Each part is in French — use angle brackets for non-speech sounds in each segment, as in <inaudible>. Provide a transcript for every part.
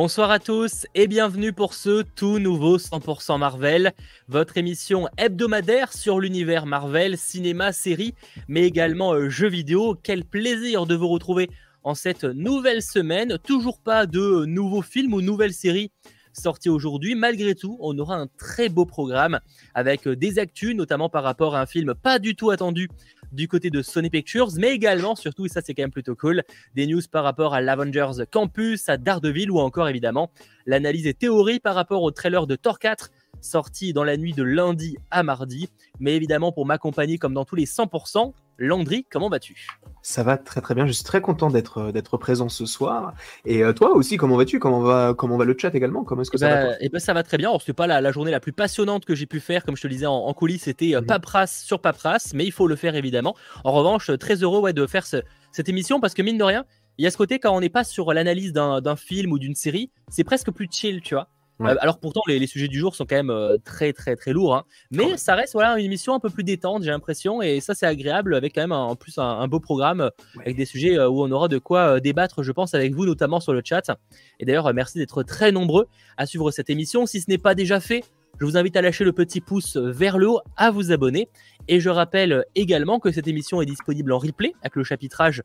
Bonsoir à tous et bienvenue pour ce tout nouveau 100% Marvel, votre émission hebdomadaire sur l'univers Marvel, cinéma, série, mais également euh, jeux vidéo. Quel plaisir de vous retrouver en cette nouvelle semaine. Toujours pas de nouveaux films ou nouvelles séries sorties aujourd'hui. Malgré tout, on aura un très beau programme avec euh, des actus, notamment par rapport à un film pas du tout attendu du côté de Sony Pictures, mais également, surtout, et ça c'est quand même plutôt cool, des news par rapport à l'Avengers Campus, à Daredevil ou encore évidemment l'analyse et théorie par rapport au trailer de Thor 4 sorti dans la nuit de lundi à mardi. Mais évidemment, pour m'accompagner comme dans tous les 100%, Landry, comment vas-tu? Ça va très très bien, je suis très content d'être euh, d'être présent ce soir. Et euh, toi aussi, comment vas-tu? Comment va, comment va le chat également? Comment est-ce que ça va Et eh ben ça va très bien. Ce n'est pas la, journée la plus passionnante que j'ai pu faire, comme je te le disais en, coulisses, c'était mhm. paperasse sur paperasse, mais il faut le faire évidemment. En revanche, très heureux ouais, de faire cette émission parce que mine de rien, il y a ce côté quand on n'est pas sur l'analyse d'un film ou d'une série, c'est presque plus chill, tu vois. Euh, alors pourtant, les, sujets du jour sont quand même euh, très très très lourds, hein. mais ça reste voilà une émission un peu plus détente, j'ai l'impression, et ça c'est agréable avec quand même en plus un, beau programme avec des sujets euh, où on aura de quoi débattre, je pense, avec vous notamment sur le chat. Et d'ailleurs, merci d'être très nombreux à suivre cette émission. Si ce n'est pas déjà fait, je vous invite à lâcher le petit pouce vers le haut, à vous abonner. Et je rappelle également que cette émission est disponible en replay avec le chapitrage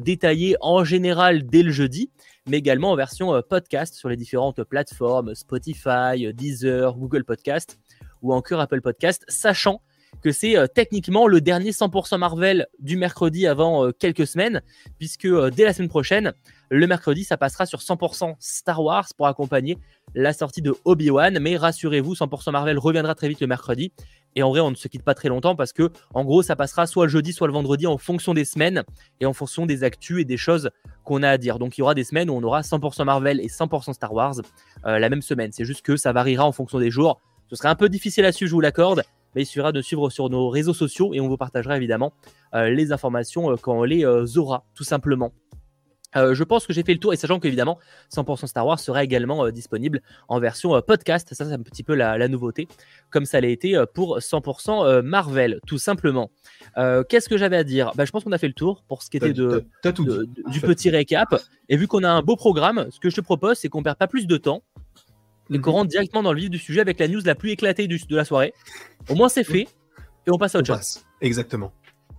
détaillé en général dès le jeudi mais également en version euh, podcast sur les différentes plateformes Spotify, euh, Deezer, Google Podcast ou encore Apple Podcast, sachant que c'est euh, techniquement le dernier 100% Marvel du mercredi avant quelques semaines, puisque dès la semaine prochaine, le mercredi, ça passera sur 100% Star Wars pour accompagner la sortie de Obi-Wan. Mais rassurez-vous, 100% Marvel reviendra très vite le mercredi. Et en vrai, on ne se quitte pas très longtemps parce que, en gros, ça passera soit le jeudi, soit le vendredi en fonction des semaines et en fonction des actus et des choses qu'on a à dire. Donc, il y aura des semaines où on aura 100% Marvel et 100% Star Wars euh, la même semaine. C'est juste que ça variera en fonction des jours. Ce serait un peu difficile à suivre, je vous l'accorde, mais il suffira de suivre sur nos réseaux sociaux et on vous partagera évidemment euh, les informations euh, quand on les aura, tout simplement. Euh, je pense que j'ai fait le tour et sachant qu'évidemment 100% Star Wars sera également euh, disponible en version euh, podcast, ça c'est un petit peu la, nouveauté, comme ça l'a été pour 100% Marvel, tout simplement. Qu'est-ce que j'avais à dire? Bah, Je pense qu'on a fait le tour pour ce qui était de, du petit récap. Et vu qu'on a un beau programme, ce que je te propose, c'est qu'on perd pas plus de temps et qu'on mhm. rentre directement dans le vif du sujet avec la news la plus éclatée de la soirée. Au moins c'est fait et on passe à autre chose. Exactement.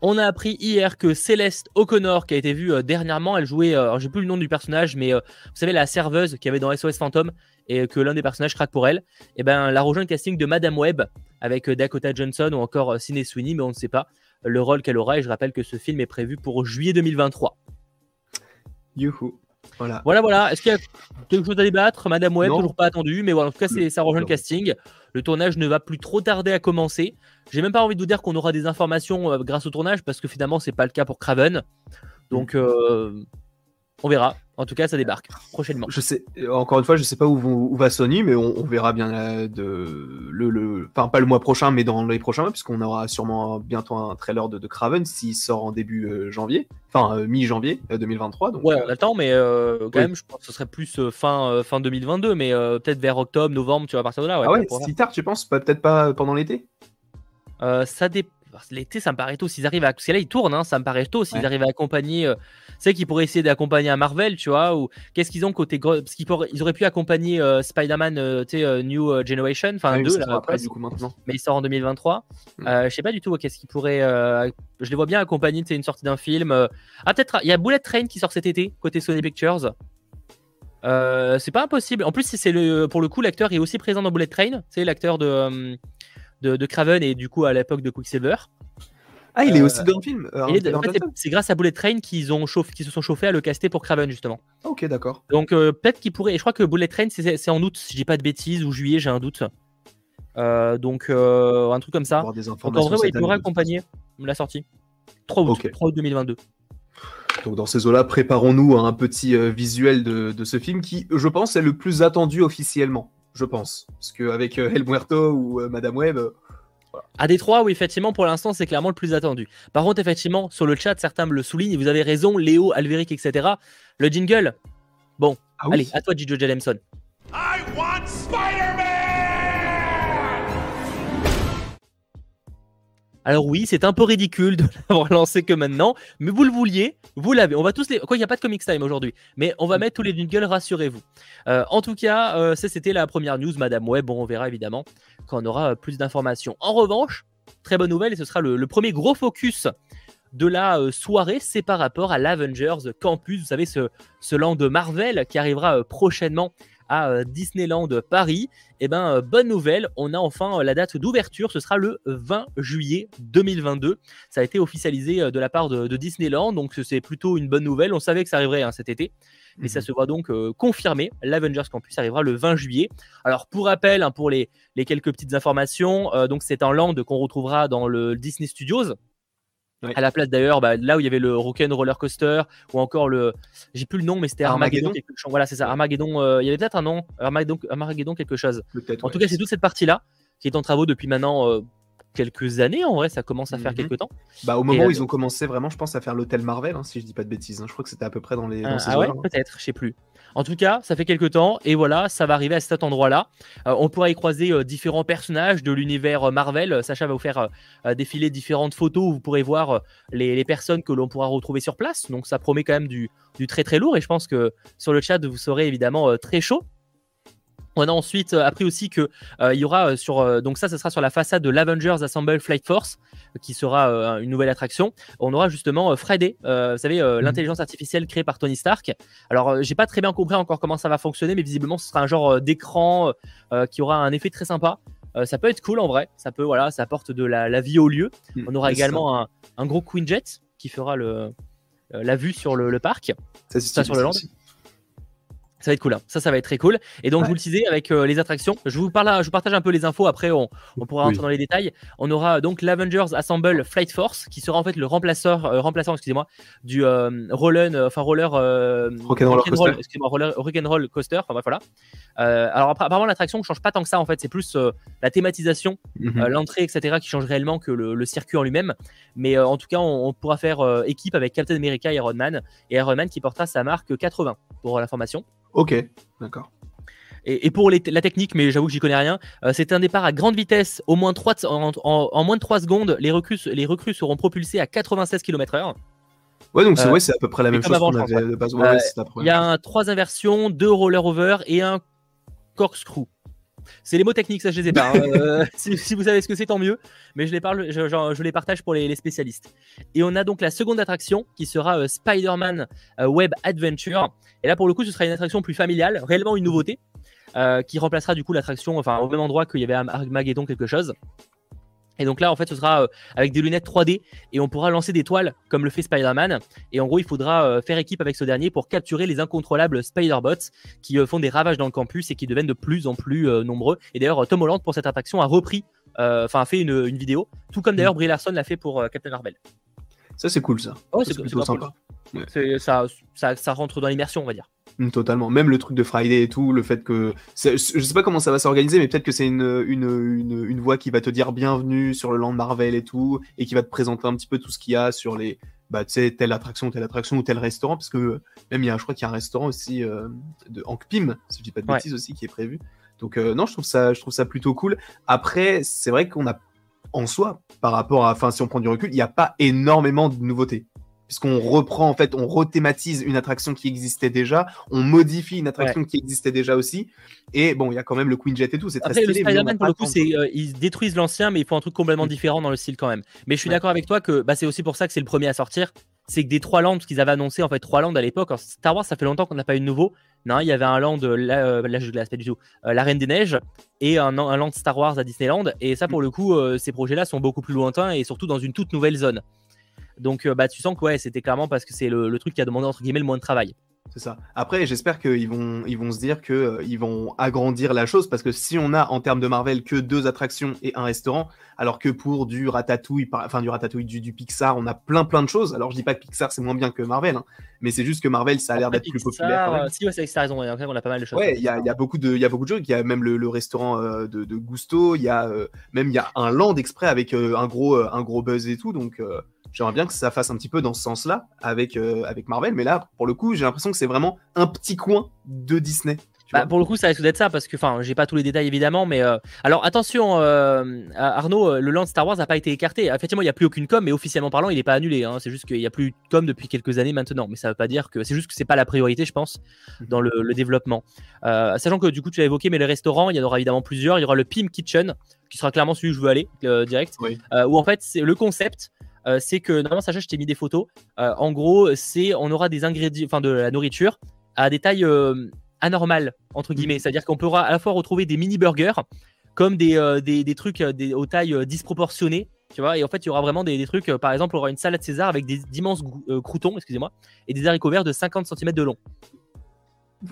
On a appris hier que Céleste O'Connor, qui a été vue euh, dernièrement, elle jouait, euh, j'ai plus le nom du personnage, mais euh, vous savez, la serveuse qui avait dans SOS Phantom et que l'un des personnages craque pour elle, et eh ben, la rejoint le casting de Madame Web avec Dakota Johnson ou encore Sidney Sweeney, mais on ne sait pas le rôle qu'elle aura. Et je rappelle que ce film est prévu pour juillet 2023. Youhou. Voilà. Voilà, voilà. Est-ce qu'il y a quelque chose à débattre Madame Web, toujours pas attendu, mais voilà, en tout cas, ça rejoint le casting. Le tournage ne va plus trop tarder à commencer. J'ai même pas envie de vous dire qu'on aura des informations euh, grâce au tournage parce que finalement, c'est pas le cas pour Craven. Donc, euh, on verra. En tout cas, ça débarque prochainement. Je sais, encore une fois, je sais pas où, va Sony, mais on, verra bien euh, de, le, enfin pas le mois prochain, mais dans les prochains mois, puisqu'on aura sûrement bientôt un trailer de, de Craven s'il sort en début euh, janvier, enfin euh, mi-janvier 2023. Donc, ouais, on attend, mais quand même, je pense que ce serait plus fin, fin 2022, mais peut-être vers octobre, novembre, tu vas partir de là. Ouais, ah ouais, si tard, tu penses Peut-être pas pendant l'été? Ça dépend. L'été, ça me paraît tôt. S'ils arrivent à. Parce que là, ils tournent, hein, ça me paraît tôt. S'ils arrivent à accompagner. Euh... C'est qu'ils pourraient essayer d'accompagner un Marvel, tu vois. Ou qu'est-ce qu'ils ont côté. Parce qu'ils ils auraient pu accompagner euh, Spider-Man, euh, euh, New Generation. Enfin, ah deux, là, après, du coup, maintenant. Mais il sort en 2023. Mm. je sais pas du tout qu'est-ce qu'ils pourraient. Je les vois bien accompagner une sortie d'un film. Ah, peut-être. Il y a Bullet Train qui sort cet été, côté Sony Pictures. c'est pas impossible. En plus, c'est le, pour le coup, l'acteur est aussi présent dans Bullet Train. C'est l'acteur de de, Craven et du coup à l'époque de Quicksilver. Ah, il est aussi dans le film euh, C'est grâce à Bullet Train qu'ils ont se sont chauffés à le caster pour Craven, justement. Ok, d'accord. Donc, euh, peut-être qu'il pourrait. je crois que Bullet Train, c'est en août, si je dis pas de bêtises, ou juillet, j'ai un doute. Euh, donc, un truc comme ça. Donc, en vrai, il pourrait accompagner la sortie. 3 août, 3 août 2022. Donc, dans ces eaux-là, préparons-nous à un petit visuel de, de ce film qui, je pense, est le plus attendu officiellement je pense. Parce qu'avec euh, El Muerto ou euh, Madame Web. Euh, à Détroit, oui, effectivement, pour l'instant, c'est clairement le plus attendu. Par contre, effectivement, sur le chat, certains me le soulignent, et vous avez raison, Léo, Alveric, etc. Le jingle, bon, ah allez, à toi, Gigi Jameson. I want Alors oui, c'est un peu ridicule de <laughs> l'avoir lancé que maintenant, mais vous le vouliez, vous l'avez. On va tous les. Quoi, il n'y a pas de Comics Time aujourd'hui, mais on va mettre tous les jingles, rassurez-vous. Euh, en tout cas, euh, ça c'était la première news, Madame Web. Bon, on verra évidemment quand on aura plus d'informations. En revanche, très bonne nouvelle, et ce sera le, premier gros focus de la soirée, c'est par rapport à l'Avengers Campus, vous savez, ce, ce land de Marvel qui arrivera prochainement à euh, Disneyland Paris. Et eh ben, euh, bonne nouvelle, on a enfin euh, la date d'ouverture, ce sera le 20 juillet 2022. Ça a été officialisé de la part de, Disneyland, donc c'est plutôt une bonne nouvelle. On savait que ça arriverait hein, cet été, mais ça mhm. se voit donc confirmé. L'Avengers Campus arrivera le 20 juillet. Alors pour rappel, hein, pour les, les, quelques petites informations, donc c'est un land qu'on retrouvera dans le Disney Studios, à la place d'ailleurs, bah, là où il y avait le Rock'n Roller Coaster ou encore le, j'ai plus le nom, mais c'était Armageddon. quelque chose. Voilà, c'est ça, Armageddon. Euh, il y avait peut-être un nom, Armageddon, Armageddon quelque chose. En tout cas, c'est toute cette partie-là qui est en travaux depuis maintenant euh, quelques années en vrai, ça commence à faire mhm. quelques temps. Bah, au moment où euh, ils ont commencé vraiment, je pense, à faire l'hôtel Marvel, hein, si je dis pas de bêtises. Hein. Je crois que c'était à peu près dans les. Dans ah, ouais, hein. peut-être, je sais plus. En tout cas, ça fait quelques temps et voilà, ça va arriver à cet endroit-là. Euh, on pourra y croiser euh, différents personnages de l'univers Marvel. Sacha va vous faire défiler différentes photos où vous pourrez voir les, personnes que l'on pourra retrouver sur place. Donc ça promet quand même du, du, très très lourd et je pense que sur le chat vous serez évidemment très chaud. On a ensuite euh, appris aussi que euh, il y aura euh, sur donc ça, ce sera sur la façade de l'Avengers Assemble Flight Force, qui sera une nouvelle attraction. On aura justement Friday, vous savez, mhm. l'intelligence artificielle créée par Tony Stark. Alors, j'ai pas très bien compris encore comment ça va fonctionner, mais visiblement, ce sera un genre d'écran qui aura un effet très sympa. ça peut être cool en vrai. Ça peut, voilà, ça apporte de la, vie au lieu. Mhm. On aura également un, gros Queen Jet qui fera le, la vue sur le, parc. Ça, sur le land. Ça va être cool. Hein. Ça, ça va être très cool. Et donc, je vous le disais avec euh, les attractions. Je vous, parle, je vous partage un peu les infos. Après, on, pourra rentrer dans les détails. On aura donc l'Avengers Assemble Flight Force qui sera en fait le remplaceur, euh, remplaçant, excusez-moi, du euh, roller, enfin roller, rock'n'roll coaster. Excusez-moi, roller, coaster. Enfin bref, voilà. alors apparemment, l'attraction ne change pas tant que ça. En fait, c'est plus la thématisation, mhm. l'entrée, etc., qui change réellement que le, circuit en lui-même. Mais en tout cas, on, on pourra faire équipe avec Captain America et Iron Man. Et Iron Man qui portera sa marque 80 pour l'information. Ok, d'accord. Et, pour la technique, mais j'avoue que j'y connais rien, euh, c'est un départ à grande vitesse, au moins 3, en, moins de 3 secondes, les recrues, les recrues seront propulsés à 96 km/h. Ouais, donc c'est euh, à peu près la même chose qu'on avait de base. Euh, il y a 3 inversions, 2 roller over et un corkscrew. C'est les mots techniques, ça je les ai pas. Hein. <laughs> si, vous savez ce que c'est, tant mieux. Mais je les, parle, je, les partage pour les, spécialistes. Et on a donc la seconde attraction qui sera Spider-Man Web Adventure. Et là, pour le coup, ce sera une attraction plus familiale, réellement une nouveauté, euh, qui remplacera du coup l'attraction, enfin au même endroit qu'il y avait à Armageddon quelque chose. Et donc là, en fait, ce sera euh, avec des lunettes 3D et on pourra lancer des toiles comme le fait Spider-Man. Et en gros, il faudra euh, faire équipe avec ce dernier pour capturer les incontrôlables Spider-Bots qui font des ravages dans le campus et qui deviennent de plus en plus nombreux. Et d'ailleurs, Tom Holland, pour cette attraction, a repris, enfin, a fait une, vidéo, tout comme d'ailleurs mm. Brie Larson l'a fait pour Captain Marvel. Ça, c'est cool, ça. Oh, c'est plutôt sympa. Ça, ça, ça, rentre dans l'immersion, on va dire. Mm, totalement. Même le truc de Friday et tout, le fait que. Je sais pas comment ça va s'organiser, mais peut-être que c'est une, une, une, voix qui va te dire bienvenue sur le land Marvel et tout, et qui va te présenter un petit peu tout ce qu'il y a sur les. Bah, tu sais, telle attraction, telle attraction ou tel restaurant, parce que même il y a, je crois qu'il y a un restaurant aussi euh, de Hank Pym, si je dis pas de bêtises aussi, qui est prévu. Donc, euh, non, je trouve, ça, je trouve ça plutôt cool. Après, c'est vrai qu'on a en soi, par rapport à, enfin, si on prend du recul, il n'y a pas énormément de nouveautés. Puisqu'on reprend, en fait, on rethématise une attraction qui existait déjà, on modifie une attraction qui existait déjà aussi. Et bon, il y a quand même le Queen Jet et tout, c'est très stylé. Le Spider-Man, pour le coup, c'est, euh, ils détruisent l'ancien, mais ils font un truc complètement mm. différent dans le style quand même. Mais je suis d'accord avec toi que bah, c'est aussi pour ça que c'est le premier à sortir. C'est que des trois landes qu'ils avaient annoncé, en fait, trois landes à l'époque. Star Wars, ça fait longtemps qu'on n'a pas eu de nouveau. Non, il y avait un land, la, euh, là, je glace pas du tout, euh, la Reine des Neiges et un, un, land Star Wars à Disneyland. Et ça, pour le coup, euh, ces projets-là sont beaucoup plus lointains et surtout dans une toute nouvelle zone. Donc, bah, tu sens que ouais, c'était clairement parce que c'est le, le, truc qui a demandé entre guillemets le moins de travail. C'est ça. Après, j'espère qu'ils vont, ils vont se dire qu'ils euh, vont agrandir la chose parce que si on a en termes de Marvel que deux attractions et un restaurant, alors que pour du Ratatouille, enfin du Ratatouille, du, Pixar, on a plein plein de choses. Alors je dis pas que Pixar c'est moins bien que Marvel, hein, mais c'est juste que Marvel ça a l'air d'être plus populaire. Euh, si, ouais, c'est raison. on a pas mal de choses. Ouais, il y, a beaucoup de, il y a beaucoup de choses. Il y a même le, restaurant euh, de, Gusto. Il y a même il y a un land exprès avec un gros, un gros buzz et tout. Donc J'aimerais bien que ça fasse un petit peu dans ce sens-là avec, euh, avec Marvel, mais là, pour le coup, j'ai l'impression que c'est vraiment un petit coin de Disney. Bah, pour le coup, ça risque d'être ça parce que, enfin, j'ai pas tous les détails évidemment, mais euh, alors attention, euh, Arnaud, le land Star Wars n'a pas été écarté. Effectivement, il n'y a plus aucune com, mais officiellement parlant, il n'est pas annulé. Hein. C'est juste qu'il n'y a plus de com depuis quelques années maintenant, mais ça veut pas dire que c'est juste que c'est pas la priorité, je pense, mhm. dans le, développement. Euh, sachant que du coup, tu l'as évoqué, mais les restaurants, il y en aura évidemment plusieurs. Il y aura le Pim Kitchen, qui sera clairement celui où je veux aller direct, où en fait, c'est le concept. C'est que normalement, Sacha, je t'ai mis des photos. en gros, c'est on aura des ingrédients, enfin de la nourriture à des tailles anormal, entre guillemets. Mhm. C'est-à-dire qu'on pourra à la fois retrouver des mini-burgers comme des, euh, des, trucs euh, des, aux tailles euh, disproportionnées. Tu vois, et en fait, il y aura vraiment des, trucs. par exemple, on aura une salade César avec des d'immenses croutons, excusez-moi, et des haricots verts de 50 cm de long.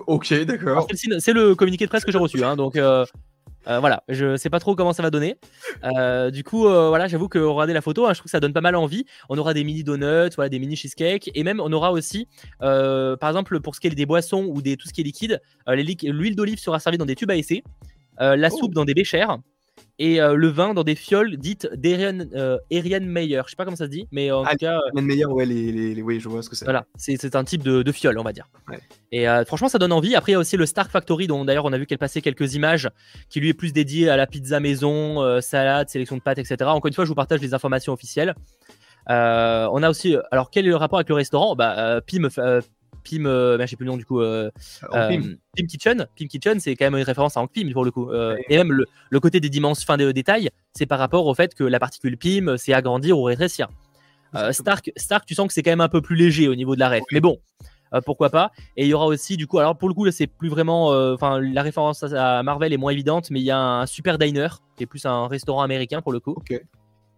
Ok, d'accord. C'est le communiqué de presse que j'ai reçu. Hein, donc, euh, voilà, je sais pas trop comment ça va donner. Euh, du coup, euh, voilà, j'avoue que regarder la photo, hein, je trouve que ça donne pas mal envie. On aura des mini donuts, voilà, des mini cheesecake, et même on aura aussi, par exemple, pour ce qui est des boissons ou des tout ce qui est liquide, l'huile d'olive sera servie dans des tubes à essai, la oh. soupe dans des béchères et euh, le vin dans des fioles dites d'Erian euh, Meyer. Je sais pas comment ça se dit, mais en ah, tout cas. Erian Meyer, ouais, les, oui, je vois ce que c'est. Voilà, c'est un type de, de, fiole, on va dire. Et euh, franchement, ça donne envie. Après, il y a aussi le Stark Factory, dont d'ailleurs on a vu qu'elle passait quelques images, qui lui est plus dédié à la pizza maison, salade, sélection de pâtes, etc. Encore une fois, je vous partage les informations officielles. on a aussi, alors quel est le rapport avec le restaurant? Bah, Pim, Pim, euh, ben, je sais plus le nom du coup, euh, euh, Pim. Kitchen. Pim Kitchen, c'est quand même une référence à Hank Pim pour le coup. Et même le, côté des dimensions, fin de détails, c'est par rapport au fait que la particule Pim, c'est agrandir ou rétrécir. Stark, Stark, tu sens que c'est quand même un peu plus léger au niveau de la ref. Mais bon, pourquoi pas. Et il y aura aussi, du coup, alors pour le coup, là, c'est plus vraiment. Enfin, la référence à Marvel est moins évidente, mais il y a un super diner, qui est plus un restaurant américain pour le coup.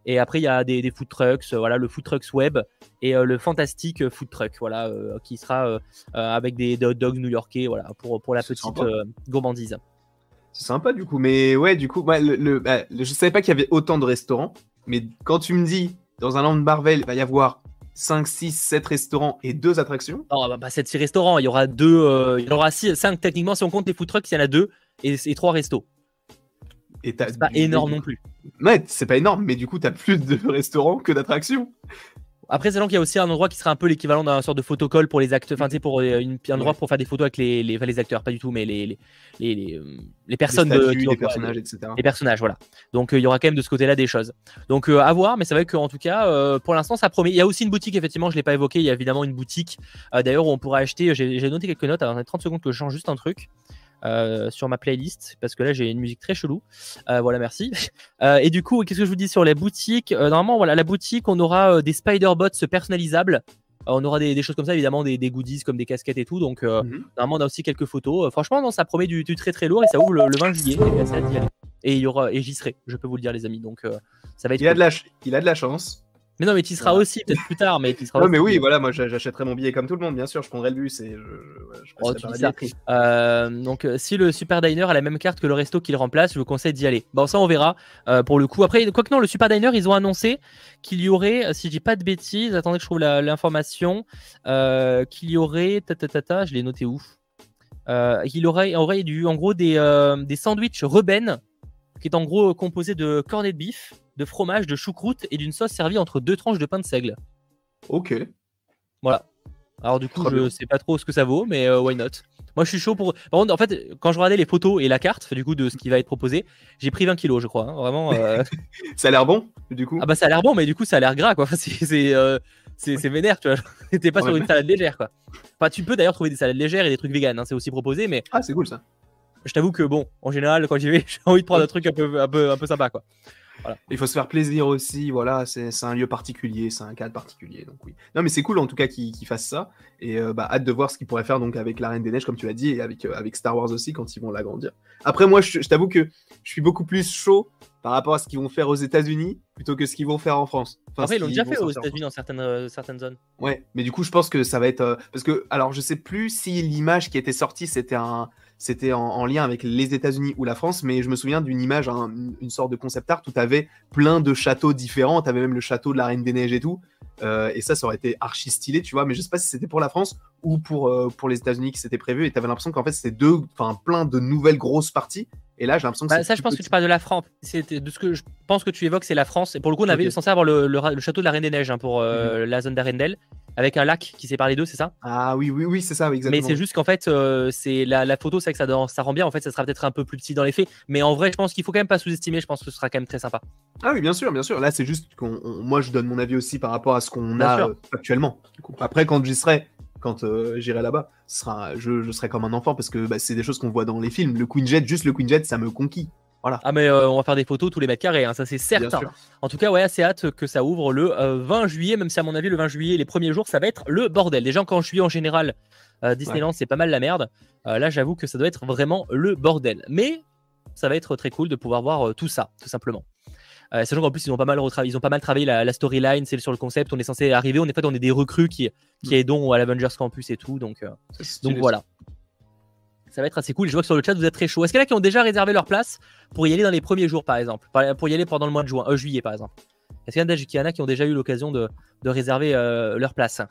Et après, il y a des, food trucks, euh, voilà, le food trucks web et euh, le fantastique food truck, voilà, euh, qui sera avec des, hot dogs new-yorkais, voilà, pour, pour la petite gourmandise. C'est sympa du coup, mais ouais, du coup, le, bah, je savais pas qu'il y avait autant de restaurants, mais quand tu me dis dans un land Marvel, il va y avoir 5, 6, 7 restaurants et 2 attractions. Non, bah, 7, 6 restaurants, il y aura 2, il y aura 6, 5 techniquement si on compte les food trucks, il y en a 2 et, et 3 restos. C'est pas énorme non plus. Ouais, c'est pas énorme, mais du coup, t'as plus de <laughs> restaurants que d'attractions. Après, c'est qu'il y a aussi un endroit qui serait un peu l'équivalent d'un sorte de photocall pour les acteurs, enfin, tu sais, pour euh, une, un endroit pour faire des photos avec les, les, les, acteurs, pas du tout, mais les, les, les, les personnes, les, de, les personnages, etc. Les personnages, voilà. Donc, euh, il y aura quand même de ce côté-là des choses. Donc, euh, à voir, mais c'est vrai qu'en tout cas, pour l'instant, ça promet. Il y a aussi une boutique, effectivement, je l'ai pas évoqué. Il y a évidemment une boutique, d'ailleurs, où on pourra acheter. J'ai noté quelques notes. Alors, 30 secondes que je change juste un truc. Euh, sur ma playlist parce que là j'ai une musique très chelou. Euh, voilà, merci. <laughs> Euh, et du coup, qu'est-ce que je vous dis sur les boutiques? Normalement, voilà, la boutique, on aura des spider bots personnalisables. on aura des, choses comme ça, évidemment, des, goodies comme des casquettes et tout. Donc, mhm. normalement, on a aussi quelques photos. franchement, non, ça promet du, très très lourd et ça ouvre le, 20 juillet. Et il y aura, et j'y serai, je peux vous le dire, les amis. Donc, ça va être. Il, a de la, il a de la chance. Mais non, mais tu seras aussi, peut-être plus tard, mais tu seras mais oui, voilà, moi j'achèterai mon billet comme tout le monde, bien sûr, je prendrai le bus et je, oh, euh, donc, euh, si le Super Diner a la même carte que le resto qu'il remplace, je vous conseille d'y aller. Bon, ça, on verra euh, pour le coup. Après, quoi que non, le Super Diner, ils ont annoncé qu'il y aurait, si je dis pas de bêtises, attendez que je trouve l'information, qu'il y aurait, ta, ta, ta, ta je l'ai noté où Il aurait, aurait du, en gros des, des sandwichs Reben, qui est en gros composé de cornets de bif de fromage, de choucroute et d'une sauce servie entre deux tranches de pain de seigle. Ok. Voilà. Alors du coup, je sais pas trop ce que ça vaut, mais euh, why not? Moi, je suis chaud pour. Par contre, en fait, quand je regardais les photos et la carte, du coup, de ce qui va être proposé, j'ai pris 20 kilos, je crois. Hein. vraiment. Euh. <laughs> ça a l'air bon, du coup? Ah bah ça a l'air bon, mais du coup, ça a l'air gras, quoi. <laughs> Euh, c'est c'est vénère, tu vois. <laughs> T'es pas sur une salade légère, quoi. Enfin, tu peux d'ailleurs trouver des salades légères et des trucs vegan, hein, c'est aussi proposé, mais. Ah, c'est cool ça. Je t'avoue que bon, en général, quand j'y vais, j'ai envie de prendre un truc un peu, un peu, un peu sympa, quoi. Il faut se faire plaisir aussi, voilà, c'est un lieu particulier, c'est un cadre particulier, donc oui. Non mais c'est cool en tout cas qu'il fasse ça, et euh, bah, hâte de voir ce qu'il pourrait faire donc avec la Reine des Neiges, comme tu l'as dit, et avec, euh, avec Star Wars aussi quand ils vont l'agrandir. Après moi, je, t'avoue que je suis beaucoup plus chaud par rapport à ce qu'ils vont faire aux États-Unis plutôt que ce qu'ils vont faire en France. Enfin, Après, ils l'ont déjà fait aux États-Unis dans certaines, euh, certaines zones. Ouais, mais du coup, je pense que ça va être. parce que, alors, je sais plus si l'image qui était sortie, c'était un, c'était en, lien avec les États-Unis ou la France, mais je me souviens d'une image, une sorte de concept art où tu avais plein de châteaux différents, tu avais même le château de la Reine des Neiges et tout. Euh, et ça, ça aurait été archi stylé, tu vois, mais je sais pas si c'était pour la France ou pour, euh, pour les États-Unis qui s'était prévu, et tu avais l'impression qu'en fait c'était deux, plein de nouvelles grosses parties, Et là, j'ai l'impression que Bah, ça, je pense que tu parles de la France. De ce que je pense que tu évoques, c'est la France. Et pour le coup, on avait Ok. censé avoir le, le ra- le château de la Reine des Neiges hein, pour euh, la zone d'Arendelle, avec un lac qui sépare les deux, c'est ça? Ah oui, oui, oui, c'est ça, exactement. Mais c'est juste qu'en fait, euh, c'est la, la photo, c'est vrai que ça, dans- ça rend bien. En fait, ça sera peut-être un peu plus petit dans les faits. Mais en vrai, je pense qu'il faut quand même pas sous-estimer. Je pense que ce sera quand même très sympa. Ah oui, bien sûr, bien sûr. Là, c'est juste qu'on, on- moi, je donne mon avis aussi par rapport à ce qu'on a euh, actuellement. Après, quand j'y serai, quand euh, j'irai là-bas, sera, je, je serai comme un enfant parce que bah, c'est des choses qu'on voit dans les films. Le Queen Jet, juste le Queen Jet, ça me conquit. Ah, mais euh, on va faire des photos tous les mètres carrés, hein, ça c'est certain. En tout cas, ouais, assez hâte que ça ouvre le euh, 20 juillet, même si à mon avis, le 20 juillet, les premiers jours, ça va être le bordel. Déjà, quand juillet en général, euh, Disneyland, c'est pas mal la merde. Euh, là, j'avoue que ça doit être vraiment le bordel. Mais ça va être très cool de pouvoir voir euh, tout ça, tout simplement. Euh, sachant qu'en plus, ils ont pas mal, ils ont pas mal travaillé la, la storyline, c'est sur le concept. On est censé arriver, on est, en fait, on est des recrues qui, qui aidons à l'Avengers Campus et tout. Donc, euh, donc voilà. Ça va être assez cool. Je vois que sur le chat, vous êtes très chaud. Est-ce qu'il y en a qui ont déjà réservé leur place pour y aller dans les premiers jours, par exemple? Pour y aller pendant le mois de juin, euh, juillet, par exemple Est-ce qu'il y en a qu'il y en a qui ont déjà eu l'occasion de, de réserver euh, leur place?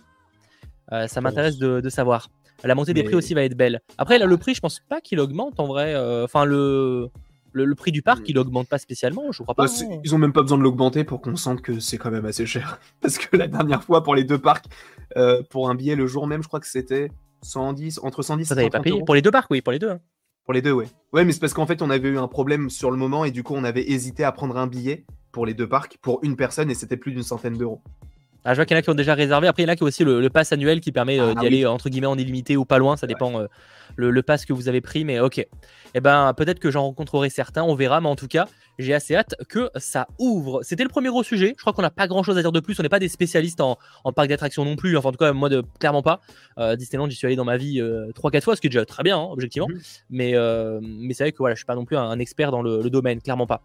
Euh, Ça m'intéresse de, de savoir. La montée des Mais- prix aussi va être belle. Après, là, le prix, je pense pas qu'il augmente en vrai. Enfin, le, le, le prix du parc, Mm. il augmente pas spécialement. Je crois pas. Bah, ils ont même pas besoin de l'augmenter pour qu'on sente que c'est quand même assez cher. <laughs> Parce que la dernière fois, pour les deux parcs, euh, pour un billet le jour même, je crois que c'était 110, entre 110 Ça, et t'avais pas 130 payé euros. Pour les deux parcs, oui, pour les deux. hein. Pour les deux, ouais. Ouais, mais c'est parce qu'en fait, on avait eu un problème sur le moment et du coup, on avait hésité à prendre un billet pour les deux parcs pour une personne et c'était plus d'une centaine d'euros. Ah, je vois qu'il y en a qui ont déjà réservé. Après, il y en a qui ont aussi le, le pass annuel qui permet euh, Ah, d'y oui. aller euh, entre guillemets en illimité ou pas loin. Ça dépend euh, le, le pass que vous avez pris. Mais ok. Eh ben, peut-être que j'en rencontrerai certains. On verra. Mais en tout cas, j'ai assez hâte que ça ouvre. C'était le premier gros sujet. Je crois qu'on n'a pas grand chose à dire de plus. On n'est pas des spécialistes en, en parc d'attractions non plus. Enfin, en tout cas, moi, de, clairement pas. Euh, Disneyland, j'y suis allé dans ma vie euh, 3-4 fois, ce qui est déjà très bien, hein, objectivement. Mhm. Mais, euh, mais c'est vrai que voilà, je suis pas non plus un, un expert dans le, le domaine. Clairement pas.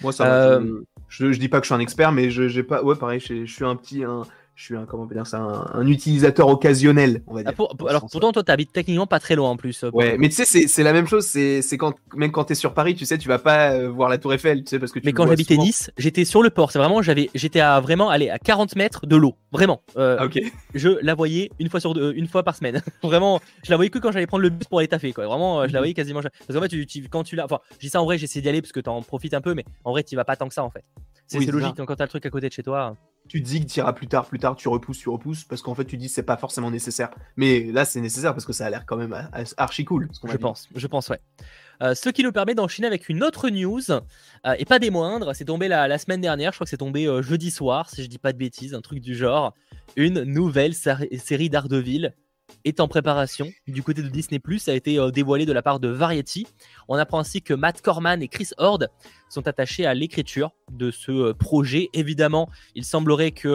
Moi, ça va. Euh, Je, je, je dis pas que je suis un expert, mais je j'ai pas. Ouais, pareil, je, je suis un petit. Un, je suis un, comment on peut dire ça, un, un utilisateur occasionnel, on va dire. Ah, pour- pour- dans ce alors, pourtant, toi, tu habites techniquement pas très loin en plus. euh, Ouais, mais tu sais, c'est la même chose. C'est quand même quand t'es sur Paris, tu sais, tu vas pas euh, voir la Tour Eiffel, tu sais, parce que tu Mais quand j'habitais. Nice, j'étais sur le port. C'est vraiment, j'avais, j'étais à vraiment aller à 40 mètres de l'eau. Vraiment. Euh, Ah, ok. Je la voyais une fois sur deux, une fois par semaine. <laughs> vraiment, je la voyais que quand j'allais prendre le bus pour aller taffer. Quoi. Vraiment, je la Mhm. voyais quasiment. Parce qu'en fait, tu, tu- quand tu l'as, enfin, je dis ça en vrai, j'essaie d'y aller parce que t'en profites un peu, mais en vrai, tu vas pas tant que ça en fait. C'est Oui, logique quand t'as le truc à côté de chez toi. Tu dis que tu iras plus tard, plus tard, tu repousses, tu repousses, parce qu'en fait, tu dis que c'est pas forcément nécessaire. Mais là, c'est nécessaire parce que ça a l'air quand même archi cool. ce Je pense, je pense, ouais. Euh, ce qui nous permet d'enchaîner avec une autre news, euh, et pas des moindres, c'est tombé la, la semaine dernière, je crois que c'est tombé euh, jeudi soir, si je dis pas de bêtises, un truc du genre. Une nouvelle série d'Ardeville est en préparation. Du côté de Disney ⁇ ça a été euh, dévoilé de la part de Variety. On apprend ainsi que Matt Corman et Chris Hord sont attachés à l'écriture de ce euh, projet. Évidemment, il semblerait que,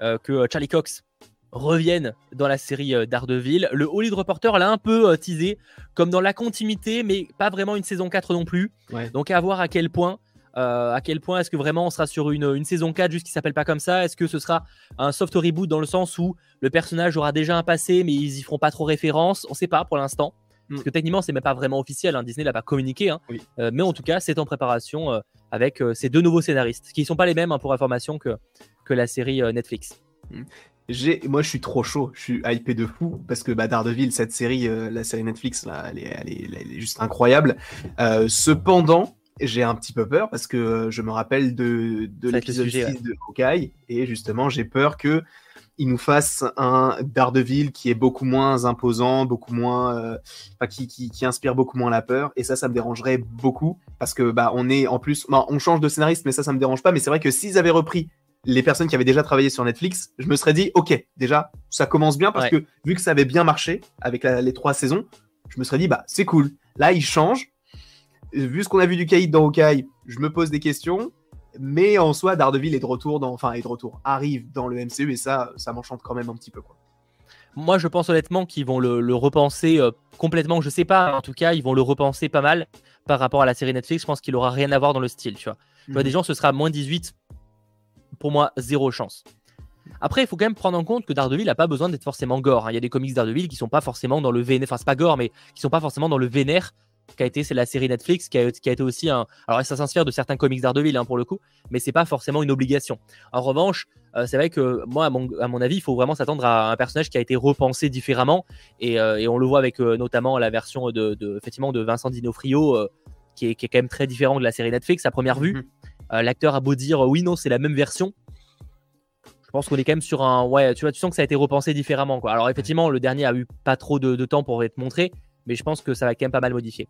euh, que Charlie Cox revienne dans la série Daredevil. Le Hollywood Reporter l'a un peu teasé comme dans la continuité, mais pas vraiment une saison 4 non plus. Ouais. Donc à voir à quel point. Euh, à quel point est-ce que vraiment on sera sur une, une saison 4 juste qui s'appelle pas comme ça? Est-ce que ce sera un soft reboot dans le sens où le personnage aura déjà un passé mais ils y feront pas trop référence? On sait pas pour l'instant. Parce Mm. que techniquement c'est même pas vraiment officiel, hein, Disney l'a pas communiqué. hein. Oui. Euh, mais en tout cas c'est en préparation euh, avec ces deux nouveaux scénaristes qui sont pas les mêmes hein, pour information que, que la série Netflix. J'ai, moi, je suis trop chaud. Je suis hypé de fou parce que bah, Daredevil, cette série, euh, la série Netflix, là, elle est, elle est, elle est juste incroyable. Euh, cependant, j'ai un petit peu peur parce que euh, je me rappelle de, de l'épisode 6 sujet, ouais. de Hawkeye et justement, j'ai peur que il nous fasse un Daredevil qui est beaucoup moins imposant, beaucoup moins, euh, enfin, qui, qui, qui inspire beaucoup moins la peur. Et ça, ça me dérangerait beaucoup parce que bah, on est en plus, bah, on change de scénariste, mais ça, ça me dérange pas. Mais c'est vrai que s'ils avaient repris les personnes qui avaient déjà travaillé sur Netflix, je me serais dit, ok, déjà, ça commence bien parce Ouais. que vu que ça avait bien marché avec la- les trois saisons, je me serais dit, bah, c'est cool. Là, ils changent. Vu ce qu'on a vu du Caïd dans Hawkeye, je me pose des questions. Mais en soi, Daredevil est de retour dans, enfin, est de retour, arrive dans le MCU et ça, ça m'enchante quand même un petit peu, quoi. Moi, je pense honnêtement qu'ils vont le, le repenser euh, complètement. Je sais pas, en tout cas, ils vont le repenser pas mal par rapport à la série Netflix. Je pense qu'il aura rien à voir dans le style, tu vois. Mhm. des gens, ce sera moins 18. Pour moi, zéro chance. Après, il faut quand même prendre en compte que Daredevil n'a pas besoin d'être forcément gore. hein. Il y a des comics Daredevil qui sont pas forcément dans le vénère. Enfin, c'est pas gore, mais qui sont pas forcément dans le vénère qui a été c'est la série Netflix qui a, qui a, été aussi un alors ça s'inspire de certains comics d'Ardeville hein, pour le coup mais c'est pas forcément une obligation. En revanche euh, c'est vrai que moi à mon, à mon, avis il faut vraiment s'attendre à un personnage qui a été repensé différemment et, euh, et on le voit avec euh, notamment la version de, de, effectivement de Vincent Dinofrio qui est, qui, est, quand même très différent de la série Netflix à première vue. Mm-hmm. l'acteur a beau dire oui non c'est la même version. Je pense qu'on est quand même sur un ouais tu vois tu sens que ça a été repensé différemment quoi. Alors effectivement le dernier a eu pas trop de, de temps pour être montré mais je pense que ça va quand même pas mal modifier.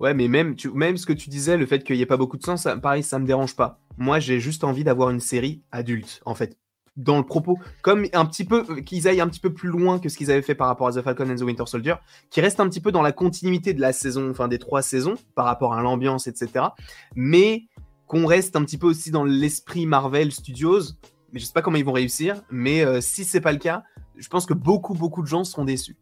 Ouais, mais même, tu, même ce que tu disais, le fait qu'il n'y ait pas beaucoup de sens, ça, pareil, ça me dérange pas. Moi, j'ai juste envie d'avoir une série adulte, en fait, dans le propos, comme un petit peu, qu'ils aillent un petit peu plus loin que ce qu'ils avaient fait par rapport à The Falcon and the Winter Soldier, qui reste un petit peu dans la continuité de la saison, enfin des trois saisons, par rapport à l'ambiance, etc. Mais qu'on reste un petit peu aussi dans l'esprit Marvel Studios. Mais je sais pas comment ils vont réussir, mais euh, si c'est pas le cas, je pense que beaucoup, beaucoup de gens seront déçus.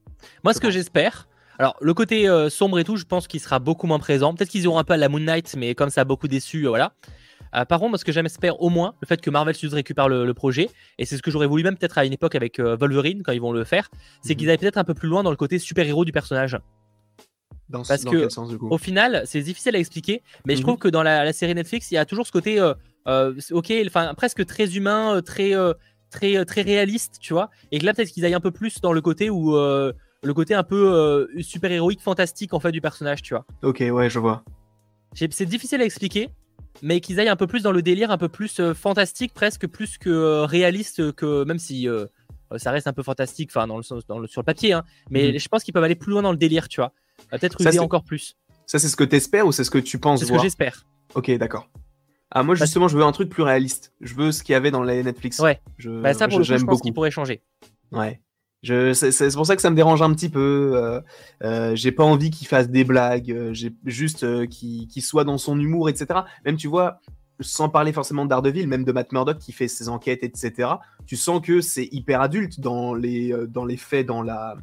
Moi, ce que j'espère, alors, le côté euh, sombre et tout, je pense qu'il sera beaucoup moins présent. Peut-être qu'ils auront un peu à la Moon Knight, mais comme ça a beaucoup déçu, euh, voilà. Euh, par contre, ce que j'espère au moins, le fait que Marvel Studios récupère le, le projet, et c'est ce que j'aurais voulu même peut-être à une époque avec Wolverine, quand ils vont le faire, c'est mhm. qu'ils aillent peut-être un peu plus loin dans le côté super-héros du personnage. Dans, Parce dans que, quel sens, du coup? au final, c'est difficile à expliquer, mais Mhm. je trouve que dans la, la série Netflix, il y a toujours ce côté, ok, enfin presque très humain, très, très, très réaliste, tu vois, et que là peut-être qu'ils aillent un peu plus dans le côté où euh, le côté un peu euh, super héroïque, fantastique en fait du personnage, tu vois. Ok, ouais, je vois. C'est difficile à expliquer, mais qu'ils aillent un peu plus dans le délire, un peu plus euh, fantastique, presque plus que euh, réaliste, que même si ça reste un peu fantastique, enfin dans le, sens- dans le- sur le papier, hein, mais Mhm. je pense qu'ils peuvent aller plus loin dans le délire, tu vois. Peut-être encore plus. Ça, c'est ce que t'espères ou c'est ce que tu penses C'est ce que j'espère. Ok, d'accord. Ah, moi, Parce- justement, je veux un truc plus réaliste. Je veux ce qu'il y avait dans les Netflix. Ouais. Je, Bah, ça, pour le coup, je pense qu'il pourrait changer. Ouais. C'est, pour ça que ça me dérange un petit peu. Euh, euh, j'ai pas envie qu'il fasse des blagues. euh, j'ai juste qu'il, soit dans son humour, etc. Même, tu vois, sans parler forcément de Daredevil, même de Matt Murdock qui fait ses enquêtes, etc. Tu sens que c'est hyper adulte dans les, dans les faits, dans la.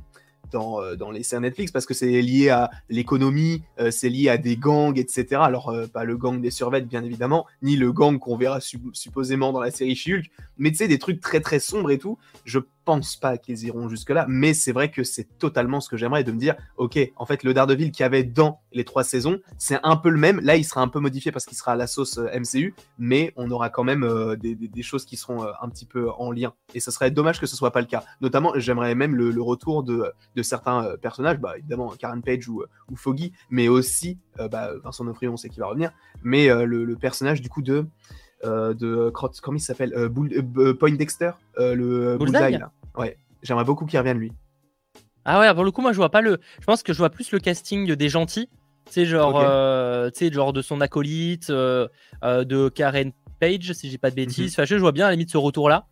Dans, dans les séries Netflix parce que c'est lié à l'économie, c'est lié à des gangs, etc. Alors, pas le gang des survêtes, bien évidemment, ni le gang qu'on verra sup- supposément dans la série She-Hulk, mais tu sais, des trucs très très sombres et tout. Je pense pas qu'ils iront jusque-là, mais c'est vrai que c'est totalement ce que j'aimerais de me dire, ok, en fait, le Daredevil qu'il y avait dans les trois saisons, c'est un peu le même. Là, il sera un peu modifié parce qu'il sera à la sauce euh, MCU, mais on aura quand même euh, des, choses qui seront euh, un petit peu en lien. Et ce serait dommage que ce soit pas le cas. Notamment, j'aimerais même le, retour de, certains personnages, bah, évidemment Karen Page ou, Foggy, mais aussi bah, Vincent D'Onofrio, on sait qu'il va revenir, mais le, personnage du coup de de Crot- comment il s'appelle euh, euh, Point Dexter, euh, le Bullseye là. Ouais, j'aimerais beaucoup qu'il revienne lui. Ah ouais, pour le coup, moi, je vois pas le. Je pense que je vois plus le casting des gentils. Tu sais, genre, Ok. euh, genre de son acolyte, euh, euh, de Karen Page, si j'ai pas de bêtises. Enfin, je vois bien à la limite ce retour-là.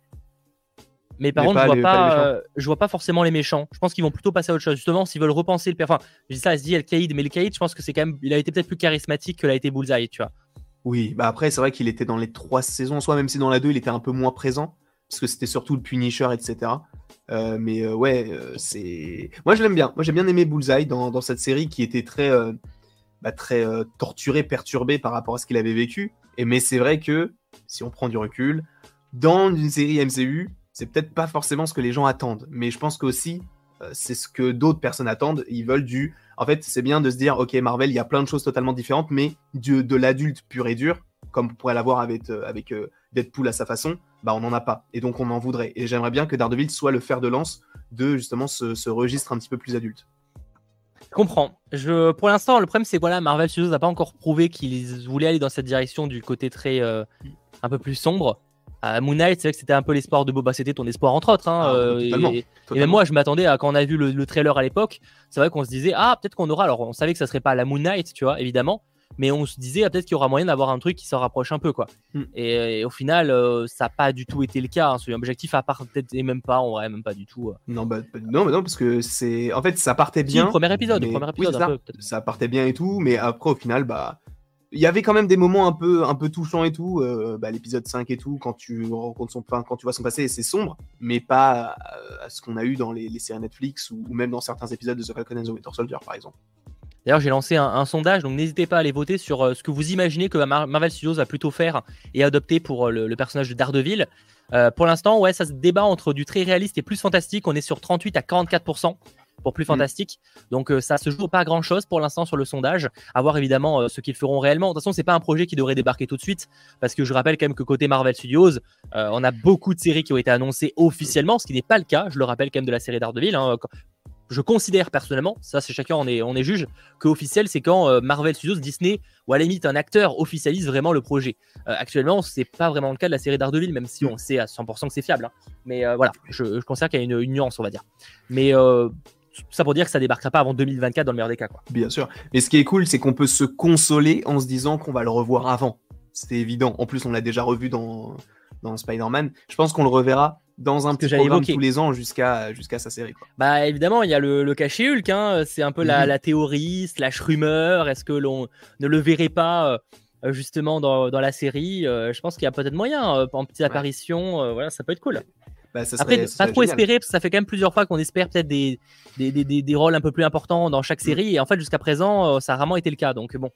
Mais par. Mais contre, je vois les- pas, euh, je vois pas forcément les méchants. Je pense qu'ils vont plutôt passer à autre chose. Justement, s'ils veulent repenser le. Enfin, je dis ça, elle se dit Al-Qaïd, mais Al-Qaïd, je pense que c'est quand même. Il a été peut-être plus charismatique que l'a été Bullseye, tu vois. Oui, bah après c'est vrai qu'il était dans les trois saisons en soi, même si dans la 2 il était un peu moins présent, parce que c'était surtout le Punisher, etc. Euh, mais euh, ouais, euh, c'est. Moi je l'aime bien. Moi j'ai bien aimé Bullseye dans, dans cette série qui était très, bah, très euh, torturé, perturbé par rapport à ce qu'il avait vécu. Et mais c'est vrai que si on prend du recul, dans une série MCU, c'est peut-être pas forcément ce que les gens attendent. Mais je pense qu'aussi c'est ce que d'autres personnes attendent. Ils veulent du. En fait, c'est bien de se dire, ok, Marvel, il y a plein de choses totalement différentes, mais de l'adulte pur et dur, comme on pourrait l'avoir avec, euh, euh, Deadpool à sa façon, bah on n'en a pas. Et donc on en voudrait. Et j'aimerais bien que Daredevil soit le fer de lance de justement ce, ce registre un petit peu plus adulte. Je comprends. Je, pour l'instant, le problème, c'est que voilà, Marvel Studios n'a pas encore prouvé qu'ils voulaient aller dans cette direction du côté très. euh, un peu plus sombre. Euh, Moon Knight, c'est vrai que c'était un peu l'espoir de Boba, c'était ton espoir entre autres. hein, Ah, euh, totalement, et, même moi, je m'attendais à quand on a vu le, le trailer à l'époque, c'est vrai qu'on se disait, ah, peut-être qu'on aura. Alors, on savait que ça serait pas la Moon Knight, tu vois, évidemment, mais on se disait, ah, peut-être qu'il y aura moyen d'avoir un truc qui s'en rapproche un peu, quoi. Hmm. Et, et au final, euh, ça n'a pas du tout été le cas. Hein, ce objectif, à part peut-être, et même pas, en vrai, même pas du tout. euh. Non, bah, bah, non, bah non, parce que c'est. En fait, ça partait bien. le premier épisode, le premier épisode, un ça. peu, ça partait bien et tout, mais après, au final, bah. Il y avait quand même des moments un peu, un peu touchants et tout, euh, bah, l'épisode 5 et tout, quand tu rencontres son, quand tu vois son passé, c'est sombre, mais pas à, à ce qu'on a eu dans les, séries Netflix ou, même dans certains épisodes de The Falcon and the Winter Soldier, par exemple. D'ailleurs, j'ai lancé un, sondage, donc n'hésitez pas à aller voter sur euh, ce que vous imaginez que Mar- Marvel Studios va plutôt faire et adopter pour euh, le, personnage de Daredevil. Euh, pour l'instant, ouais, ça se débat entre du très réaliste et plus fantastique. On est sur 38 à 44%. Pour plus fantastique. Donc ça se joue pas grand chose pour l'instant sur le sondage. À voir évidemment ce qu'ils feront réellement. De toute façon, c'est pas un projet qui devrait débarquer tout de suite parce que je rappelle quand même que côté Marvel Studios, on a beaucoup de séries qui ont été annoncées officiellement, ce qui n'est pas le cas. Je le rappelle quand même de la série d'Ardeville. Hein, je considère personnellement, ça c'est chacun on est, on est juge, que officiel c'est quand euh, Marvel Studios, Disney ou à la limite un acteur officialise vraiment le projet. Euh, actuellement, c'est pas vraiment le cas de la série d'Ardeville, même si on sait à 100% que c'est fiable. Hein. Mais euh, voilà, je, considère qu'il y a une, nuance, on va dire. Mais ça pour dire que ça débarquera pas avant 2024 dans le meilleur des cas. Quoi. Bien sûr. Mais ce qui est cool, c'est qu'on peut se consoler en se disant qu'on va le revoir avant. C'est évident. En plus, on l'a déjà revu dans, dans Spider-Man. Je pense qu'on le reverra dans un petit programme tous les ans jusqu'à jusqu'à sa série. Quoi. Bah évidemment, il y a le, le cachet Hulk, hein. c'est un peu la, mhm. la, théorie, slash rumeur, est-ce que l'on ne le verrait pas euh, justement dans, dans, la série euh, Je pense qu'il y a peut-être moyen, euh, en petite apparition, voilà, ça peut être cool. Bah, Après, pas trop espérer, parce que ça fait quand même plusieurs fois qu'on espère peut-être des des, des, des, rôles un peu plus importants dans chaque mhm. série, et en fait jusqu'à présent, ça a rarement été le cas, donc bon.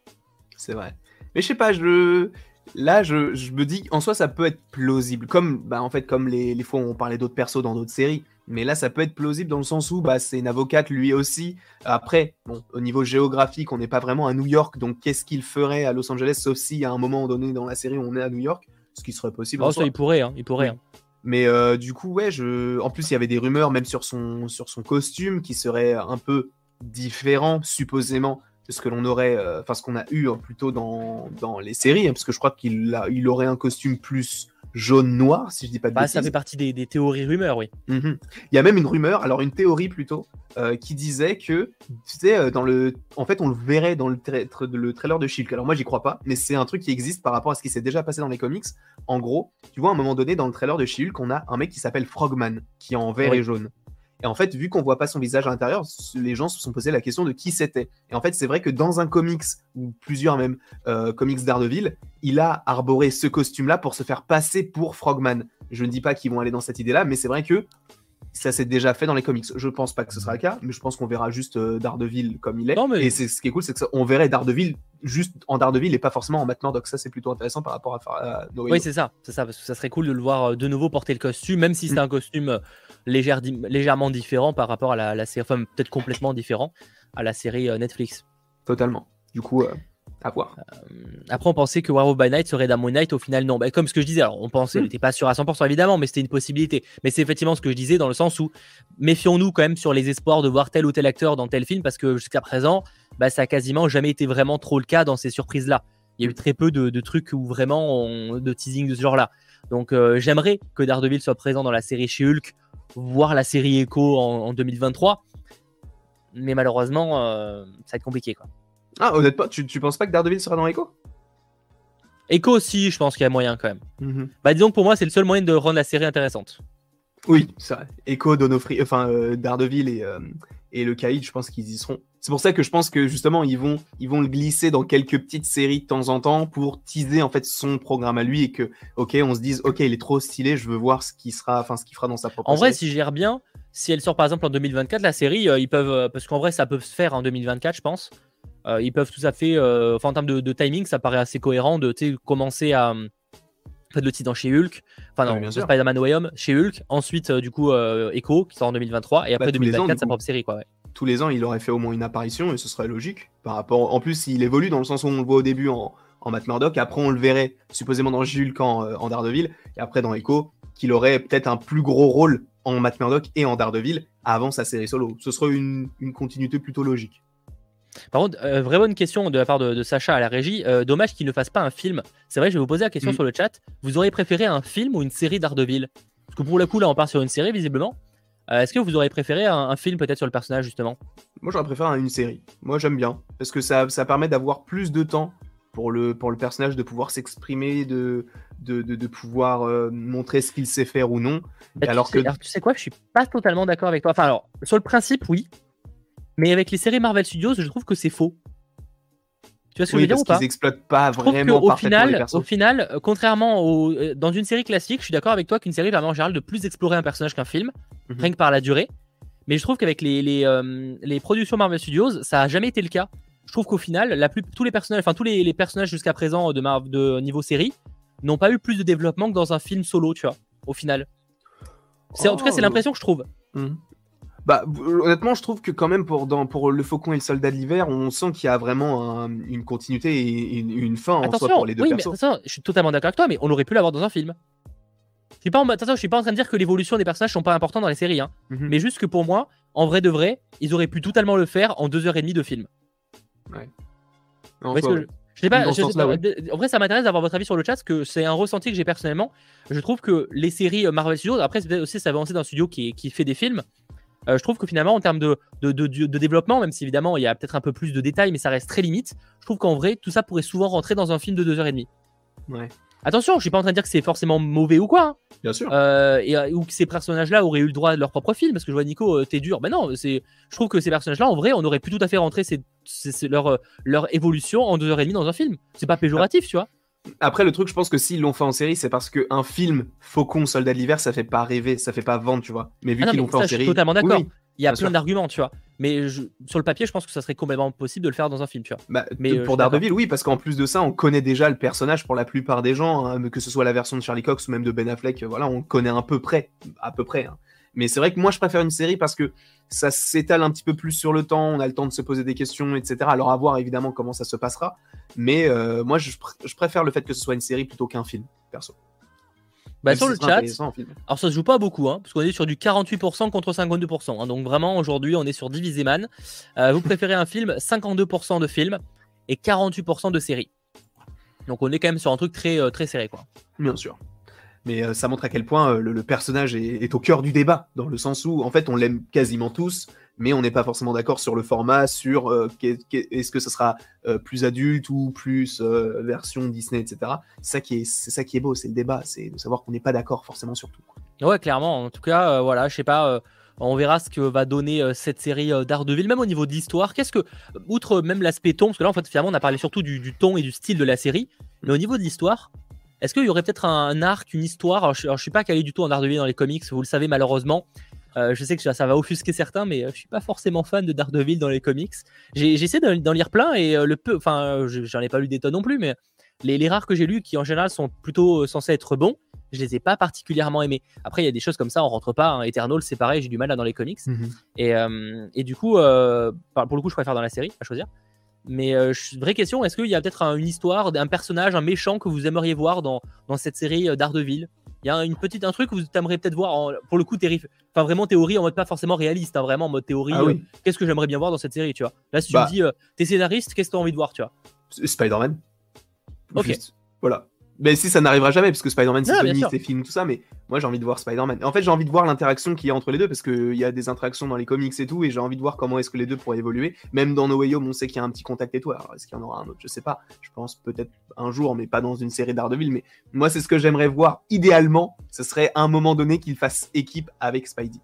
C'est vrai. Mais je sais pas, je là, je, me dis, en soi, ça peut être plausible. Comme, bah, en fait, comme les, fois où on parlait d'autres persos dans d'autres séries. Mais là, ça peut être plausible dans le sens où bah, c'est une avocate lui aussi. Après, bon, au niveau géographique, on n'est pas vraiment à New York. Donc, qu'est-ce qu'il ferait à Los Angeles, sauf si à un moment donné dans la série, on est à New York? Ce qui serait possible. Oh, ça, il pourrait. Hein, il pourrait hein. Mais euh, du coup, ouais, je... en plus, il y avait des rumeurs, même sur son, sur son costume, qui serait un peu différent, supposément, ce que l'on aurait, euh, enfin ce qu'on a eu hein, plutôt dans, dans, les séries, hein, parce que je crois qu'il il aurait un costume plus jaune-noir, si je dis pas de bah, Ça fait partie des, des théories rumeurs, oui. Mhm. Il y a même une rumeur, alors une théorie plutôt, euh, qui disait que, tu sais, euh, dans le, en fait, on le verrait dans le, le trailer de Shield. Alors moi, j'y crois pas, mais c'est un truc qui existe par rapport à ce qui s'est déjà passé dans les comics. En gros, tu vois, à un moment donné, dans le trailer de Shield, qu'on a un mec qui s'appelle Frogman, qui est en vert et jaune. Et en fait, vu qu'on voit pas son visage à l'intérieur, les gens se sont posé la question de qui c'était. Et en fait, c'est vrai que dans un comics, ou plusieurs même euh, comics d'Ardeville, il a arboré ce costume-là pour se faire passer pour Frogman. Je ne dis pas qu'ils vont aller dans cette idée-là, mais c'est vrai que ça s'est déjà fait dans les comics. Je pense pas que ce sera le cas, mais je pense qu'on verra juste euh, Daredevil comme il est. Et c'est ce qui est cool, c'est qu'on verrait Daredevil juste en Daredevil et pas forcément en Matt Donc Ça, c'est plutôt intéressant par rapport à, Oui, c'est ça, c'est ça, parce que ça serait cool de le voir euh, de nouveau porter le costume, même si c'est mm. un costume euh, légèrement différent par rapport à la, série, enfin peut-être complètement différent à la série Netflix. Totalement. Du coup, à voir. Euh, après, on pensait que Werewolf by Night serait d'un Moon Knight. Au final, non. Bah, comme ce que je disais, alors on pensait, on hmm. n'était pas sûr à 100% évidemment, mais c'était une possibilité. Mais c'est effectivement ce que je disais dans le sens où méfions-nous quand même sur les espoirs de voir tel ou tel acteur dans tel film parce que jusqu'à présent, bah, ça a quasiment jamais été vraiment trop le cas dans ces surprises-là. Il y a eu très peu de, trucs où vraiment de teasing de ce genre-là. Donc euh, j'aimerais que Daredevil soit présent dans la série chez Hulk, voir la série Echo en, 2023. Mais malheureusement, euh, ça va être compliqué. Quoi. Ah, honnêtement, tu, tu penses pas que Daredevil sera dans Echo? Echo aussi, je pense qu'il y a moyen quand même. Mhm. Bah disons que pour moi, c'est le seul moyen de rendre la série intéressante. Oui, c'est vrai. Echo, Donofri, enfin euh, Daredevil et, euh, et le Caïd, je pense qu'ils y seront. C'est pour ça que je pense que justement ils vont ils vont le glisser dans quelques petites séries de temps en temps pour teaser en fait son programme à lui et que ok on se dise ok il est trop stylé je veux voir ce qui sera enfin ce qu'il fera dans sa propre. En vrai si je gère bien si elle sort par exemple en 2024 la série euh, ils peuvent parce qu'en vrai ça peut se faire en 2024 je pense euh, ils peuvent tout à fait, euh, enfin en termes de, timing, ça paraît assez cohérent de commencer à faire le titre dans chez Hulk, enfin non, Spider-Man Way Home chez Hulk, ensuite euh, du coup Echo qui sort en 2023 et après 2024 sa propre série quoi. Tous les ans, il aurait fait au moins une apparition et ce serait logique. Par rapport, en plus, il évolue dans le sens où on le voit au début en, en Matt Murdock, après on le verrait supposément dans Hulk en, en Daredevil et après dans Echo qu'il aurait peut-être un plus gros rôle en Matt Murdock et en Daredevil avant sa série solo. Ce serait une, une continuité plutôt logique. Par contre, euh, vraie bonne question de la part de, Sacha à la régie. Euh, dommage qu'il ne fasse pas un film. C'est vrai, je vais vous poser la question mm. sur le chat. Vous auriez préféré un film ou une série d'Ardeville? Parce que pour le coup, là, on part sur une série, visiblement. Euh, est-ce que vous auriez préféré un, film peut-être sur le personnage, justement? Moi, j'aurais préféré une série. Moi, j'aime bien. Parce que ça, ça permet d'avoir plus de temps pour le, pour le personnage, de pouvoir s'exprimer, de, de, pouvoir montrer ce qu'il sait faire ou non. Bah, alors que... tu sais quoi, je suis pas totalement d'accord avec toi. Enfin, alors, sur le principe, oui. Mais avec les séries Marvel Studios, je trouve que c'est faux. Tu vois ce que je veux dire ou pas Ils exploitent pas vraiment au final, au final, euh, contrairement au, euh, dans une série classique, je suis d'accord avec toi qu'une série permet en général de plus explorer un personnage qu'un film, mhm. rien que par la durée. Mais je trouve qu'avec les, les, euh, les, productions Marvel Studios, ça a jamais été le cas. Je trouve qu'au final, la plus, tous les personnages, enfin tous les, personnages jusqu'à présent de, de niveau série n'ont pas eu plus de développement que dans un film solo, tu vois. Au final, c'est en tout cas c'est oh. l'impression que je trouve. Mhm. Bah, honnêtement, je trouve que quand même pour, dans, pour le Faucon et le Soldat de l'hiver, on sent qu'il y a vraiment un- une continuité et une, une fin en soi pour les deux oui, mais persos. attention, je suis totalement d'accord avec toi, mais on aurait pu l'avoir dans un film. Je suis pas en, attention, je suis pas en train de dire que l'évolution des personnages sont pas importants dans les séries, hein. Mhm. mais juste que pour moi, en vrai de vrai, ils auraient pu totalement le faire en deux heures et demie de film. Parce que ouais. je, je sais pas, je en vrai, ça m'intéresse d'avoir votre avis sur le chat, parce que c'est un ressenti que j'ai personnellement. Je trouve que les séries euh, Marvel Studios, après, aussi ça va avancer d'un studio qui, qui fait des films. Euh, je trouve que finalement, en termes de, de, de- de- de développement, même si évidemment il y a peut-être un peu plus de détails, mais ça reste très limite, je trouve qu'en vrai, tout ça pourrait souvent rentrer dans un film de deux heures et demie. Ouais. Attention, je suis pas en train de dire que c'est forcément mauvais ou quoi, hein, Bien sûr. euh, et, euh, ou que ces personnages-là auraient eu le droit de leur propre film, parce que je vois Nico, euh, t'es dur. Ben non, c'est, je trouve que ces personnages-là, en vrai, on aurait pu tout à fait rentrer ces- ces- ces- leur, leur évolution en deux heures et demie dans un film. C'est pas péjoratif, tu vois. Après, le truc, je pense que s'ils l'ont fait en série, c'est parce qu'un film Faucon, Soldat de l'hiver, ça fait pas rêver, ça fait pas vendre, tu vois. Mais vu Ah qu'ils l'ont fait en ça, je suis série. totalement d'accord. oui, Il y a plein d'arguments, tu vois. Mais je- sur le papier, je pense que ça serait complètement possible de le faire dans un film, tu vois. Bah, Mais, euh, pour suis Daredevil, oui, parce qu'en plus de ça, on connaît déjà le personnage pour la plupart des gens, hein, que ce soit la version de Charlie Cox ou même de Ben Affleck, euh, voilà, on connaît un peu près, à peu près. hein. Mais c'est vrai que moi, je préfère une série parce que ça s'étale un petit peu plus sur le temps, on a le temps de se poser des questions, etc. Alors à voir évidemment comment ça se passera, mais euh, moi, je, pr- je préfère le fait que ce soit une série plutôt qu'un film, perso. Bah, Même sur si le chat, alors ça se joue pas beaucoup, hein, parce qu'on est sur du 48% contre 52%. hein. donc vraiment, aujourd'hui, on est sur Divisé Man. Euh, vous préférez un film 52% de film et 48% de série. Donc on est quand même sur un truc très, euh, très serré, quoi. Bien sûr. Mais euh, ça montre à quel point euh, le, le personnage est, est au cœur du débat, dans le sens où, en fait, on l'aime quasiment tous, mais on n'est pas forcément d'accord sur le format, sur euh, est-ce que ce sera euh, plus adulte ou plus euh, version Disney, etc. C'est ça qui est, c'est ça qui est beau, c'est le débat, c'est de savoir qu'on n'est pas d'accord forcément sur tout. quoi. Ouais, clairement. En tout cas, voilà, je sais pas. on verra ce que va donner cette série Daredevil, même au niveau de l'histoire. Qu'est-ce que, outre même l'aspect ton, parce que là, en fait, finalement, on a parlé surtout du, du ton et du style de la série, mais au niveau de l'histoire, est-ce qu'il y aurait peut-être un, arc, une histoire? Alors je, je suis pas calé du tout en Daredevil dans les comics, vous le savez malheureusement. Euh, je sais que ça, ça va offusquer certains, mais euh, je suis pas forcément fan de Daredevil dans les comics. J'ai essayé d'en lire plein et euh, le peu, enfin, je- j'en ai pas lu des tonnes non plus, mais les, les rares que j'ai lus, qui en général sont plutôt censés être bons, je les ai pas particulièrement aimés. Après, il y a des choses comme ça, on rentre pas. Hein. Eternal, c'est pareil, j'ai du mal là dans les comics. Et, euh, et du coup, euh, pour le coup, je préfère dans la série, à choisir. Mais euh, vraie question, est-ce qu'il y a peut-être un- une histoire d'un personnage, un méchant que vous aimeriez voir dans, dans cette série euh, Daredevil Il y a une petite un truc que vous aimeriez peut-être voir, en- pour le coup, enfin vraiment théorie en mode pas forcément réaliste, hein, vraiment en mode théorie. Ah euh, Qu'est-ce que j'aimerais bien voir dans cette série, tu vois? Là, si tu Bah. me dis, euh, t'es scénariste, qu'est-ce que t'as envie de voir, tu vois? Spider-Man. Ok. Juste, voilà. Mais si ça n'arrivera jamais, parce que Spider-Man, c'est bien Sony, c'est film, tout ça, mais moi j'ai envie de voir Spider-Man. En fait, j'ai envie de voir l'interaction qu'il y a entre les deux, parce qu'il y a des interactions dans les comics et tout, et j'ai envie de voir comment est-ce que les deux pourraient évoluer. Même dans No Way Home, on sait qu'il y a un petit contact et tout. Alors, est-ce qu'il y en aura un autre? Je sais pas. Je pense peut-être un jour, mais pas dans une série d'Ardeville. Mais moi, c'est ce que j'aimerais voir. Idéalement, ce serait à un moment donné qu'il fasse équipe avec Spidey.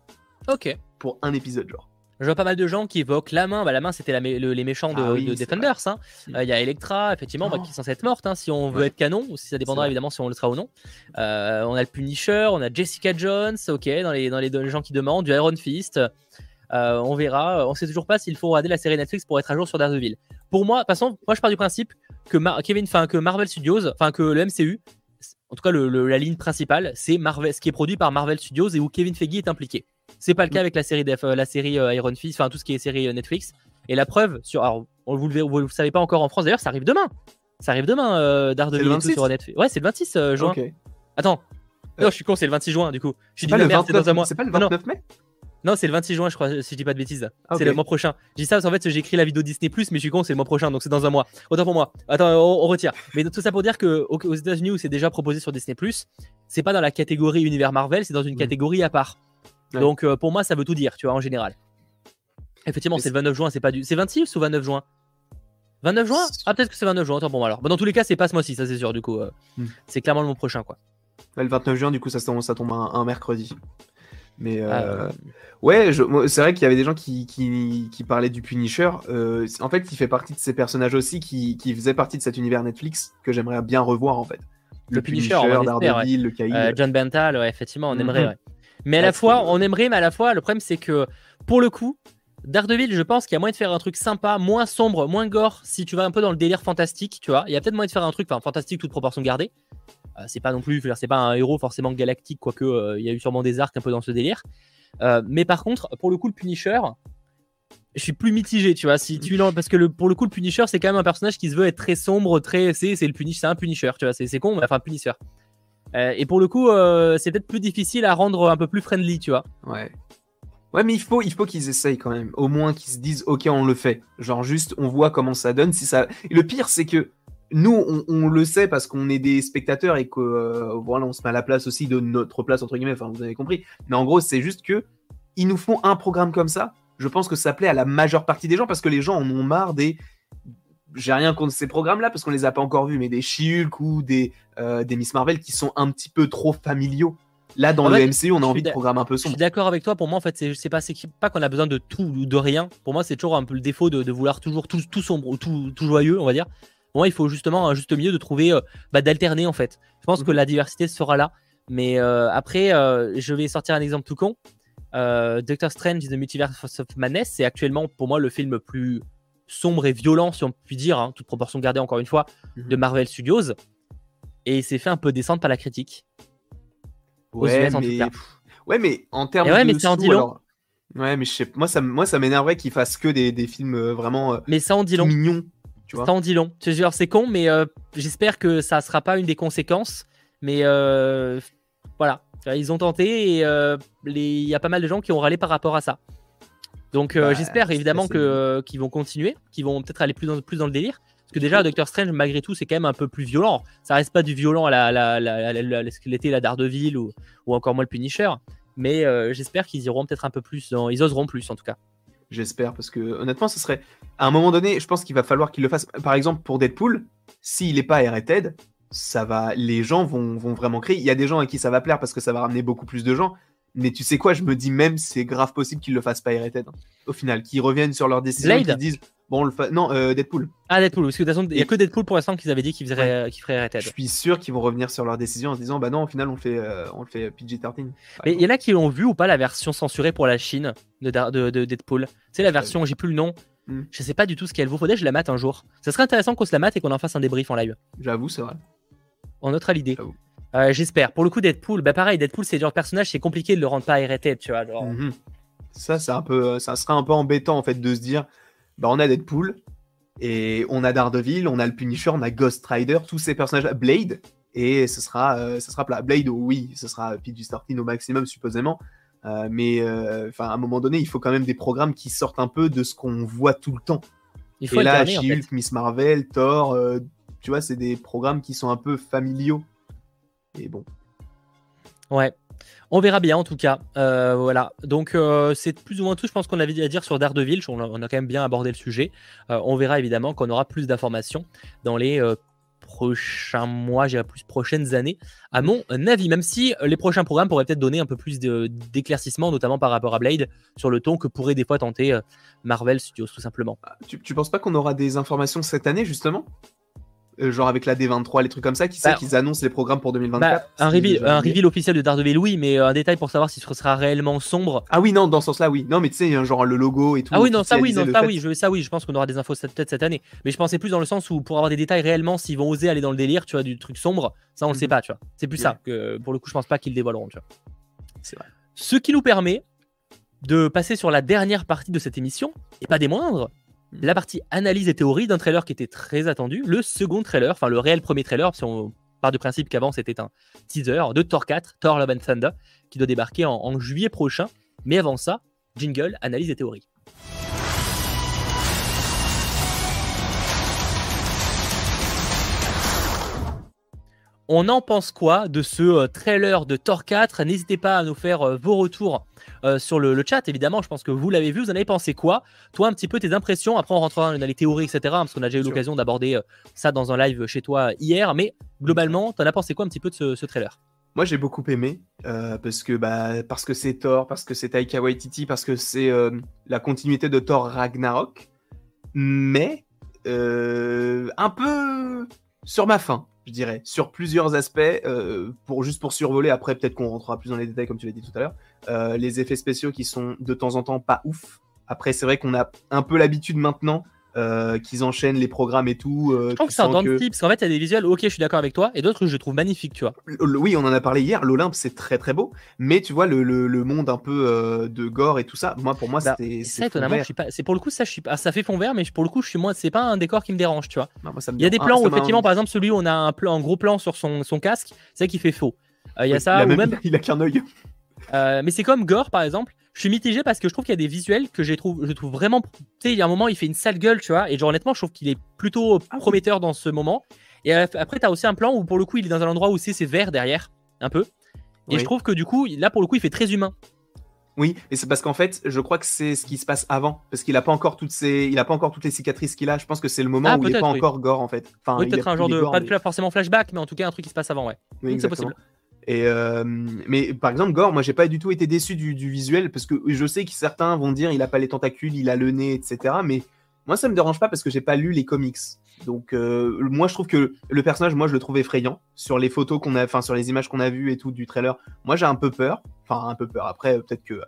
Ok. Pour un épisode, genre. Je vois pas mal de gens qui évoquent la main. Bah, la main, c'était la mé- le- les méchants de, Ah oui, de hein. Euh, Il y a Electra, effectivement, bah, Oh. qui est censée être morte, hein, si on veut Ouais. être canon, ou si ça dépendra évidemment si on le sera ou non. Euh, on a le Punisher, on a Jessica Jones, ok, dans les, dans les, dans les gens qui demandent, du Iron Fist. Euh, on verra. On sait toujours pas s'il faut regarder la série Netflix pour être à jour sur Daredevil. Pour moi, de toute façon, moi je pars du principe que Mar- Kevin, enfin que Marvel Studios, enfin que le MCU, en tout cas le- le- la ligne principale, c'est Marvel, ce qui est produit par Marvel Studios et où Kevin Feige est impliqué. C'est pas le cas avec la série, Def- euh, la série euh, Iron Fist, enfin tout ce qui est série euh, Netflix. Et la preuve, sur, alors, on, vous, le, vous le savez pas encore en France, d'ailleurs, ça arrive demain. Ça arrive demain, euh, Daredevil C'est le et tout 26? sur Netflix. Ouais, c'est le 26 euh, juin. Attends. Euh. Non, je suis con, c'est le 26 juin du coup. Je suis C'est dit pas, le merde, c'est 29 dans un mois. c'est pas le Non, non. 29 mai Non, c'est le 26 juin, je crois, si je dis pas de bêtises. C'est le mois prochain. Je dis ça parce qu'en fait, j'ai écrit la vidéo Disney, mais je suis con, c'est le mois prochain, donc c'est dans un mois. Autant pour moi. Attends, on, on retire. Mais tout ça pour dire que au- aux États-Unis, où c'est déjà proposé sur Disney, c'est pas dans la catégorie univers Marvel, c'est dans une Mhm. catégorie à part. Ouais. Donc euh, pour moi, ça veut tout dire, tu vois, en général. Effectivement, c'est le 29 juin, c'est pas du. C'est 26 ou 29 juin? 29 juin? Ah, peut-être que c'est 29 juin, autant pour moi alors. Bah, dans tous les cas, c'est pas ce mois-ci, ça c'est sûr, du coup. euh, Mhm. C'est clairement le mois prochain, quoi. Ouais, Le 29 juin, du coup, ça tombe, ça tombe un, un mercredi. Mais euh, Euh, ouais, c'est vrai qu'il y avait des gens qui, qui, qui parlaient du Punisher. Euh, en fait, il fait partie de ces personnages aussi qui, qui faisaient partie de cet univers Netflix que j'aimerais bien revoir en fait. Le Punisher, va l'espérer, Daredevil, le Caïd. Euh, John Bental, ouais, effectivement, on Mhm. aimerait. ouais. Mais à la fois, c'est- on aimerait, mais à la fois, le problème, c'est que pour le coup, Daredevil, je pense qu'il y a moyen de faire un truc sympa, moins sombre, moins gore, si tu vas un peu dans le délire fantastique, tu vois. Il y a peut-être moyen de faire un truc, enfin, fantastique, toute proportion gardée. Euh, c'est pas non plus, c'est pas un héros forcément galactique, quoique euh, il y a eu sûrement des arcs un peu dans ce délire. Euh, mais par contre, pour le coup, le Punisher, je suis plus mitigé, tu vois. Si tu parce que le, pour le coup, le Punisher, c'est quand même un personnage qui se veut être très sombre, très, c'est, c'est le Punisher, c'est un Punisher, tu vois. C'est, con, mais enfin Punisher. Et pour le coup, c'est peut-être plus difficile à rendre un peu plus friendly, tu vois. Ouais. Ouais, mais il faut, il faut qu'ils essayent quand même. Au moins qu'ils se disent, ok, on le fait. Genre juste, on voit comment ça donne. Si ça. Et le pire, c'est que nous, on, le sait parce qu'on est des spectateurs et que euh, voilà, on se met à la place aussi de notre place entre guillemets. Enfin, vous avez compris. Mais en gros, c'est juste que ils nous font un programme comme ça. Je pense que ça plaît à la majeure partie des gens parce que les gens en ont marre des. J'ai rien contre ces programmes-là parce qu'on les a pas encore vus, mais des She-Hulk ou des, euh, des Miss Marvel qui sont un petit peu trop familiaux. Là, dans le MCU, on a envie de programmes un peu sombres. Je suis d'accord avec toi. Pour moi, en fait, c'est pas, pas qu'on a besoin de tout ou de rien. Pour moi, c'est toujours un peu le défaut de, vouloir toujours tout, tout sombre ou tout, tout joyeux, on va dire. Bon, il faut justement un juste milieu de trouver, euh, bah, d'alterner en fait. Je pense que mhm. la diversité sera là. Mais euh, après, euh, je vais sortir un exemple tout con. Doctor Strange The Multiverse of Madness, c'est actuellement pour moi le film le plus sombre et violent, si on peut dire, hein, toute proportion gardée encore une fois, mhm. de Marvel Studios. Et il s'est fait un peu descendre par la critique. Ouais, mais... ouais, mais en termes ouais, de. Mais en dit Ouais, mais je sais... moi, ça, moi, ça m'énerverait qu'ils fassent que des, des films vraiment mais ça en dit long. mignons. Ça en dit long. C'est con, mais euh, j'espère que ça ne sera pas une des conséquences. Mais euh, voilà, ils ont tenté et euh, il y a pas mal de gens qui ont râlé par rapport à ça. Donc bah, j'espère évidemment qu'ils vont continuer, qu'ils vont peut-être aller plus dans, plus dans le délire. Parce que déjà, Doctor Strange, malgré tout, c'est quand même un peu plus violent. Ça reste pas du violent à la, la, la, la Daredevil ou, ou encore moins le Punisher. Mais j'espère qu'ils iront peut-être un peu plus, ils oseront plus en tout cas. J'espère, parce que honnêtement, ce serait. À un moment donné, je pense qu'il va falloir qu'il le fasse. Par exemple, pour Deadpool, s'il n'est pas R-rated, ça va. Les gens vont, vont vraiment crier. Il y a des gens à qui ça va plaire parce que ça va ramener beaucoup plus de gens. Mais tu sais quoi, je me dis même c'est grave possible qu'ils le fassent pas R-rated. Hein. Au final, qu'ils reviennent sur leur décision et qu'ils disent Bon, le non, euh, Deadpool. Ah, Deadpool, parce que de toute façon, il n'y a que Deadpool pour l'instant qu'ils avaient dit qu'ils ferait Je suis sûr qu'ils vont revenir sur leur décision en se disant Bah non, au final, on le fait, euh, on le fait PG-13. Mais il y en a qui l'ont vu ou pas la version censurée pour la Chine de, de, Deadpool C'est la version, j'ai plus le nom. Hmm. Je sais pas du tout ce qu'elle vaut. Faudrait que je la mate un jour. Ça serait intéressant qu'on se la mate et qu'on en fasse un débrief en live. J'avoue, c'est vrai. On notera l'idée. Euh, J'espère. Pour le coup, Deadpool, bah pareil, Deadpool, c'est genre personnage, c'est compliqué de le rendre pas arrêté, tu vois. Mhm. Ça, c'est un peu, ça serait un peu embêtant en fait de se dire, bah on a Deadpool, et on a Daredevil, on a le Punisher, on a Ghost Rider, tous ces personnages, Blade, et ce sera, euh, ce sera Blade, oui, ce sera PG-13 au maximum, supposément. Euh, mais euh, enfin, à un moment donné, il faut quand même des programmes qui sortent un peu de ce qu'on voit tout le temps. Il faut et là, She-Hulk, Miss Marvel, Thor, tu vois, c'est des programmes qui sont un peu familiaux. Et bon. Ouais, on verra bien en tout cas. Euh, voilà. Donc euh, c'est plus ou moins tout. Je pense qu'on avait à dire sur Daredevil. On a, quand même bien abordé le sujet. Euh, on verra évidemment qu'on aura plus d'informations dans les prochains mois, j'irai plus prochaines années, à mon avis. Même si les prochains programmes pourraient peut-être donner un peu plus d'éclaircissement, notamment par rapport à Blade, sur le ton que pourrait des fois tenter Marvel Studios, tout simplement. Ah, tu, tu penses pas qu'on aura des informations cette année justement? Genre avec la D23, les trucs comme ça, qui sait bah, qu'ils annoncent les programmes pour 2024 bah, Un, reveal, un reveal officiel de Daredevil, oui, mais euh, un détail pour savoir si ce sera réellement sombre. Ah oui, non, dans ce sens-là, oui. Non, mais tu sais, genre le logo et tout. Ah oui, non, ça oui, non, ça oui, je, ça oui, je pense qu'on aura des infos peut-être cette année. Mais je pensais plus dans le sens où pour avoir des détails réellement, s'ils vont oser aller dans le délire, tu vois, du truc sombre, ça on le sait mhm. pas, tu vois. C'est plus ça que pour le coup, je pense pas qu'ils dévoileront, tu vois. C'est vrai. Ce qui nous permet de passer sur la dernière partie de cette émission, et pas des moindres, la partie analyse et théorie d'un trailer qui était très attendu, le second trailer, enfin le réel premier trailer, si on part du principe qu'avant c'était un teaser de Thor 4, Thor Love and Thunder, qui doit débarquer en, juillet prochain. Mais avant ça, jingle, analyse et théorie. On en pense quoi de ce euh, trailer de Thor 4 N'hésitez pas à nous faire euh, vos retours euh, sur le, chat, évidemment. Je pense que vous l'avez vu. Vous en avez pensé quoi? Toi, un petit peu tes impressions. Après, on rentrera dans les théories, etc. Parce qu'on a déjà eu l'occasion d'aborder ça dans un live chez toi hier. Mais globalement, t'en as pensé quoi un petit peu de ce, trailer? Moi j'ai beaucoup aimé euh, parce que bah, parce que c'est Thor, parce que c'est Taika Waititi, parce que c'est la continuité de Thor Ragnarok, mais un peu sur ma faim je dirais, sur plusieurs aspects, euh, pour, juste pour survoler, après peut-être qu'on rentrera plus dans les détails comme tu l'as dit tout à l'heure, euh, les effets spéciaux qui sont de temps en temps pas ouf. Après c'est vrai qu'on a un peu l'habitude maintenant euh, qu'ils enchaînent les programmes et tout. je trouve que c'est un dent parce qu'en fait, il y a des visuels, ok, je suis d'accord avec toi, et d'autres que je trouve magnifiques, tu vois. Oui, on en a parlé hier, l'Olympe, c'est très très beau, mais tu vois, le, le, monde un peu de gore et tout ça, moi, pour moi, bah, c'était. Ça, étonnamment, je suis pas. C'est pour le coup, ça, je suis pas... ça fait fond vert, mais pour le coup, je suis moins. C'est pas un décor qui me dérange, tu vois. il y a des plans où, effectivement, par exemple, celui où on a un, plan, un gros plan sur son, son casque, c'est qui fait faux. Il y a ça, il a même... <laughs> Il a qu'un œil. mais c'est comme Gore, par exemple je suis mitigé parce que je trouve qu'il y a des visuels que je trouve, je trouve vraiment. Tu sais, il y a un moment, il fait une sale gueule, tu vois. Et genre, honnêtement, je trouve qu'il est plutôt ah prometteur dans ce moment. Et après, tu as aussi un plan où, pour le coup, il est dans un endroit où c'est vert derrière, un peu. Et je trouve que du coup, là, pour le coup, il fait très humain. Oui, et c'est parce qu'en fait, je crois que c'est ce qui se passe avant, parce qu'il a pas encore toutes ces, il a pas encore toutes les cicatrices qu'il a. Je pense que c'est le moment ah, où il est pas encore gore en fait. Enfin, oui, peut-être un genre de, pas forcément flashback, mais en tout cas un truc qui se passe avant, ouais. Oui, c'est possible. Euh, mais par exemple, Gore, moi j'ai pas du tout été déçu du, visuel parce que je sais que certains vont dire il a pas les tentacules, il a le nez, etc. Mais moi ça me dérange pas parce que j'ai pas lu les comics. Donc euh, moi je trouve que le personnage, moi je le trouve effrayant sur les photos qu'on a, enfin sur les images qu'on a vues et tout du trailer. Moi j'ai un peu peur, enfin un peu peur. Après peut-être que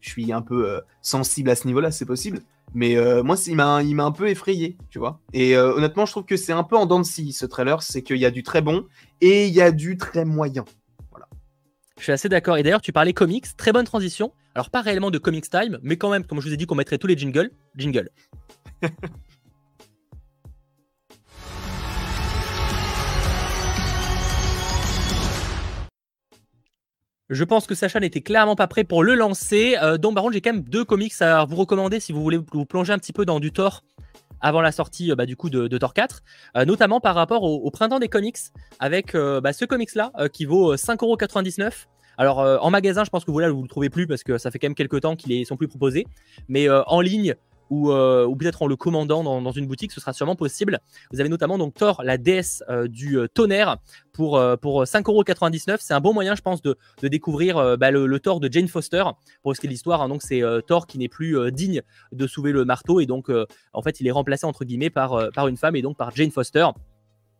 je suis un peu euh, sensible à ce niveau-là, c'est possible. Mais moi, il m'a, il m'a un peu effrayé, tu vois. Et honnêtement, je trouve que c'est un peu en dents de scie, ce trailer. C'est qu'il y a du très bon et il y a du très moyen. Je suis assez d'accord. Et d'ailleurs, tu parlais comics, très bonne transition. Alors, pas réellement de comics time, mais quand même, comme je vous ai dit qu'on mettrait tous les jingles, jingle. <laughs> Je pense que Sacha n'était clairement pas prêt pour le lancer. Euh, donc, par contre, j'ai quand même deux comics à vous recommander si vous voulez vous plonger un petit peu dans du Thor avant la sortie euh, bah, du coup de, Thor 4, euh, notamment par rapport au, printemps des comics, avec euh, bah, ce comics-là qui vaut 5,99€. Alors en magasin, je pense que vous là vous le trouvez plus parce que ça fait quand même quelques temps qu'ils sont plus proposés. Mais en ligne, ou, euh, ou peut-être en le commandant dans, une boutique, ce sera sûrement possible. Vous avez notamment donc Thor, la déesse euh, du euh, tonnerre, pour, pour 5,99€. C'est un bon moyen, je pense, de, découvrir bah, le, Thor de Jane Foster, pour ce qui est l'histoire. Hein. donc c'est Thor qui n'est plus digne de soulever le marteau, et donc en fait il est remplacé entre guillemets par, par une femme, et donc par Jane Foster.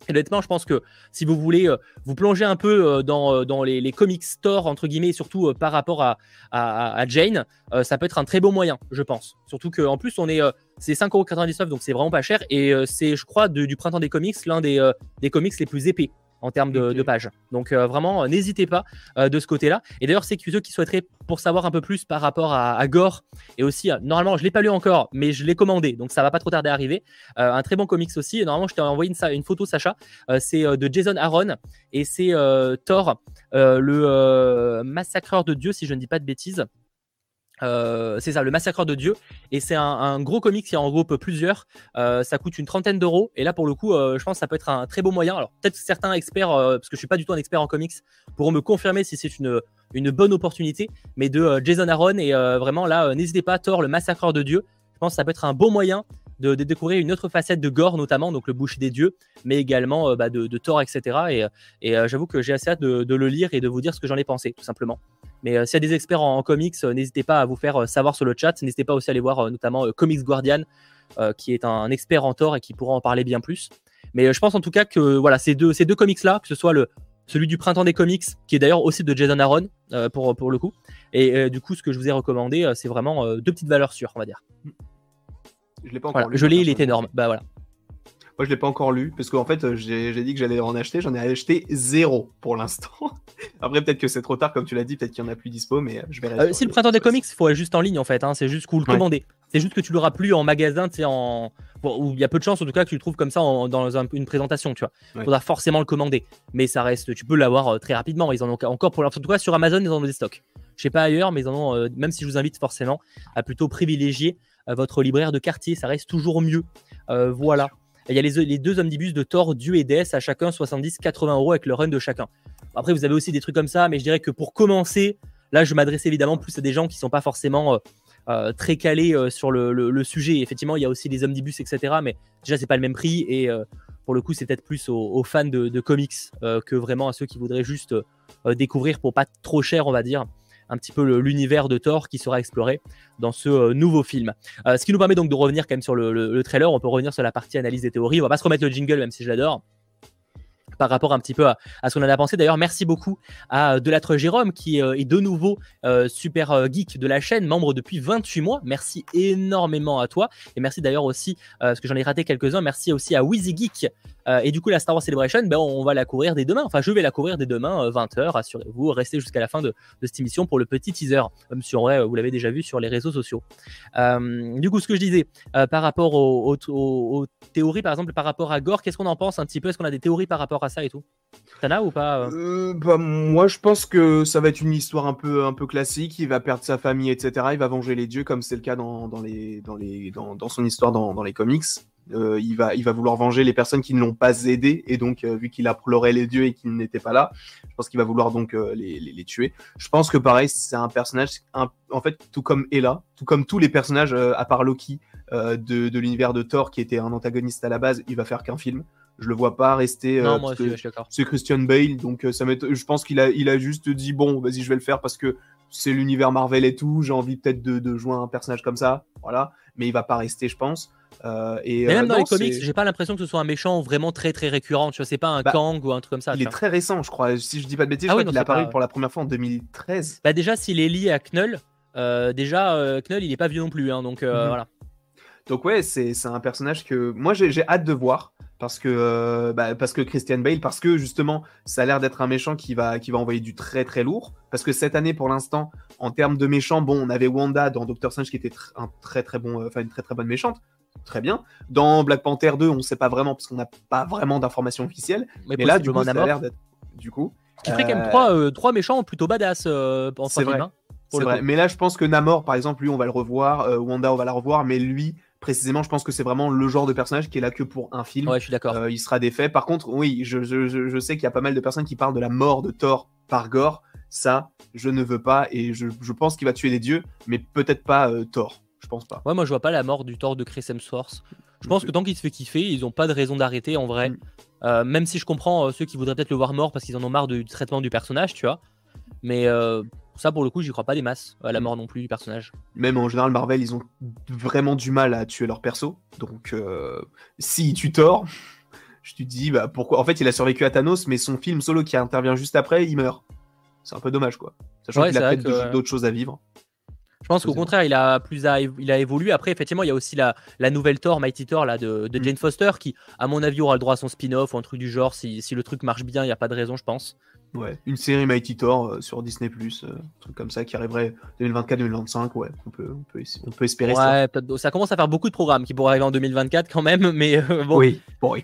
Honnêtement, je pense que si vous voulez euh, vous plonger un peu euh, dans, euh, dans les, comics stores, entre guillemets, surtout par rapport à, à, Jane, ça peut être un très beau moyen, je pense. Surtout qu'en plus, on est, c'est 5,99€, donc c'est vraiment pas cher. Et c'est, je crois, du printemps des comics, l'un des, des comics les plus épais en termes de, pages. Donc euh, vraiment, euh, n'hésitez pas euh, de ce côté-là. Et d'ailleurs, c'est ceux qui souhaiteraient pour savoir un peu plus par rapport à, Gore, et aussi, normalement, je ne l'ai pas lu encore, mais je l'ai commandé, donc ça va pas trop tarder à arriver. un très bon comics aussi. Et normalement, je t'ai envoyé une, une, photo, Sacha. c'est de Jason Aaron, et c'est Thor, le massacreur de Dieu, si je ne dis pas de bêtises. Euh, c'est ça, le Massacreur de Dieu. Et c'est un, gros comic qui en regroupe plusieurs. Euh, ça coûte une trentaine d'euros. Et là, pour le coup, euh, je pense que ça peut être un très beau moyen. Alors, peut-être certains experts, parce que je suis pas du tout un expert en comics, pourront me confirmer si c'est une, une bonne opportunité. Mais de Jason Aaron, et vraiment là, n'hésitez pas, Thor, le Massacreur de Dieu. Je pense que ça peut être un bon moyen de, découvrir une autre facette de Gore, notamment, donc le boucher des dieux, mais également bah, de, Thor, etc. Et, j'avoue que j'ai assez hâte de, le lire et de vous dire ce que j'en ai pensé, tout simplement. Mais euh, s'il y a des experts en, comics, euh, n'hésitez pas à vous faire euh, savoir sur le chat. N'hésitez pas aussi à aller voir notamment Comics Guardian, qui est un, expert en Thor et qui pourra en parler bien plus. Mais je pense en tout cas que voilà, ces deux, ces deux comics-là, que ce soit le, celui du printemps des comics, qui est d'ailleurs aussi de Jason Aaron pour, pour le coup. Et du coup, ce que je vous ai recommandé, c'est vraiment deux petites valeurs sûres, on va dire. Je l'ai pas encore Je l'ai, il est énorme. Bah voilà. Moi, je l'ai pas encore lu parce qu'en fait, j'ai dit que j'allais en acheter. J'en ai acheté zéro pour l'instant. <laughs> Après, peut-être que c'est trop tard, comme tu l'as dit. Peut-être qu'il y en a plus dispo, mais je vais. Euh, si le printemps des comics, il faut juste en ligne en fait. Hein, c'est juste cool, commander. C'est juste que tu l'auras plus en magasin, tu sais, en où il y a peu de chances en tout cas que tu le trouves comme ça dans une présentation, tu vois. Il faudra forcément le commander, mais ça reste, tu peux l'avoir euh, très rapidement. Ils en ont encore pour en tout cas sur Amazon, ils en ont des stocks. Je sais pas ailleurs, mais ils en ont. Euh, même si je vous invite forcément à plutôt privilégier votre libraire de quartier, ça reste toujours mieux. voilà. Il y a les, deux omnibus de Thor, Dieu et Déesse à chacun 70-80 euros avec le run de chacun. Après, vous avez aussi des trucs comme ça, mais je dirais que pour commencer, là, je m'adresse évidemment plus à des gens qui ne sont pas forcément euh, euh, très calés euh, sur le, sujet. effectivement, il y a aussi les omnibus, etc. Mais déjà, c'est pas le même prix et pour le coup, c'est peut-être plus aux, fans de comics que vraiment à ceux qui voudraient juste découvrir pour pas trop cher, on va dire un petit peu l'univers de Thor qui sera exploré dans ce euh, nouveau film. Euh, ce qui nous permet donc de revenir quand même sur le, trailer. On peut revenir sur la partie analyse des théories. On va pas se remettre le jingle, même si je l'adore. par rapport un petit peu à, ce qu'on en a pensé. D'ailleurs, merci beaucoup à Delattre Jérôme qui est de nouveau super geek de la chaîne, membre depuis 28 mois. Merci énormément à toi. Et merci d'ailleurs aussi, parce que j'en ai raté quelques-uns, merci aussi à Wheezy Geek euh, et du coup, la Star Wars Celebration, ben, on va la couvrir dès demain. Enfin, je vais la couvrir dès demain, 20h. Euh, Assurez-vous, restez jusqu'à la fin de, cette émission pour le petit teaser. Même si en vrai, vous l'avez déjà vu sur les réseaux sociaux. Euh, du coup, ce que je disais, par rapport aux, théories, par exemple, par rapport à Gore, qu'est-ce qu'on en pense un petit peu? Est-ce qu'on a des théories par rapport à ça et tout? T'en as ou pas bah, Moi, je pense que ça va être une histoire un peu, un peu classique. Il va perdre sa famille, etc. Il va venger les dieux, comme c'est le cas dans, les, dans, les, dans, son histoire dans les comics. Euh, il, va, il va vouloir venger les personnes qui ne l'ont pas aidé. Et donc, euh, vu qu'il a pleuré les dieux et qu'ils n'étaient pas là, je pense qu'il va vouloir donc euh, les, les, tuer. Je pense que pareil, c'est un personnage, en fait, tout comme Ella, tout comme tous les personnages, à part Loki, de, de l'univers de Thor, qui était un antagoniste à la base, il va faire qu'un film. Je le vois pas rester. non, moi aussi, C'est Christian Bale, donc ça je pense qu'il a, il a juste dit bon, vas-y, je vais le faire parce que c'est l'univers Marvel et tout. J'ai envie peut-être de, de jouer un personnage comme ça, voilà. Mais il va pas rester, je pense. Euh, et même euh, dans les comics, j'ai pas l'impression que ce soit un méchant vraiment très très récurrent. Tu vois, c'est pas un bah, Kang ou un truc comme ça. Il est très récent, je crois. Si je dis pas de bêtises, ah je crois qu'il est apparu pour la première fois en 2013. Bah déjà, s'il est lié à Knull, euh, déjà Knull, il est pas vieux non plus, hein, donc mhm. voilà. Donc ouais, c'est un personnage que moi j'ai hâte de voir parce que bah, parce que Christian Bale, parce que justement, ça a l'air d'être un méchant qui va qui va envoyer du très très lourd. Parce que cette année, pour l'instant, en termes de méchants, bon, on avait Wanda dans Doctor Strange qui était un très très bon, enfin une très très bonne méchante très bien. Dans Black Panther 2, on ne sait pas vraiment parce qu'on n'a pas vraiment d'informations officielles. Mais, là, du coup, ça a l'air d'être. Du coup. Qui ferait quand même trois, euh, trois méchants plutôt badass euh, en C'est vrai. C'est vrai. Mais là, je pense que Namor, par exemple, lui, on va le revoir. Euh, Wanda, on va la revoir. Mais lui, précisément, je pense que c'est vraiment le genre de personnage qui est là que pour un film. Ouais, je suis d'accord. il sera défait. Par contre, oui, je, je, je sais qu'il y a pas mal de personnes qui parlent de la mort de Thor par Gore. Ça, je ne veux pas. Et je, pense qu'il va tuer les dieux, mais peut-être pas Thor pense pas. Ouais, moi je vois pas la mort du Thor de Chris Hemsworth. Je pense que tant qu'il se fait kiffer, ils ont pas de raison d'arrêter en vrai. Mm. Euh, même si je comprends euh, ceux qui voudraient peut-être le voir mort parce qu'ils en ont marre du traitement du personnage, tu vois. Mais euh, ça, pour le coup, j'y crois pas des masses à la mm. mort non plus du personnage. Même en général, Marvel, ils ont vraiment du mal à tuer leur perso. Donc, si tu Thor, je te dis, bah pourquoi? En fait, il a survécu à Thanos, mais son film solo qui intervient juste après, il meurt. C'est un peu dommage, quoi. Sachant qu'il a peut-être d'autres choses à vivre. Je pense qu'au contraire, il a plus il a évolué. Après, effectivement, il y a aussi la, la nouvelle Thor, Mighty Thor là, de, de mm. Jane Foster, qui, à mon avis, aura le droit à son spin-off ou un truc du genre. Si, si le truc marche bien, il n'y a pas de raison, je pense. Ouais, une série Mighty Thor euh, sur Disney, euh, un truc comme ça qui arriverait 2024-2025, ouais, on peut, on peut, on peut espérer ouais, ça. Ça commence à faire beaucoup de programmes qui pourraient arriver en 2024 quand même, <laughs> mais euh, bon. Oui, bon,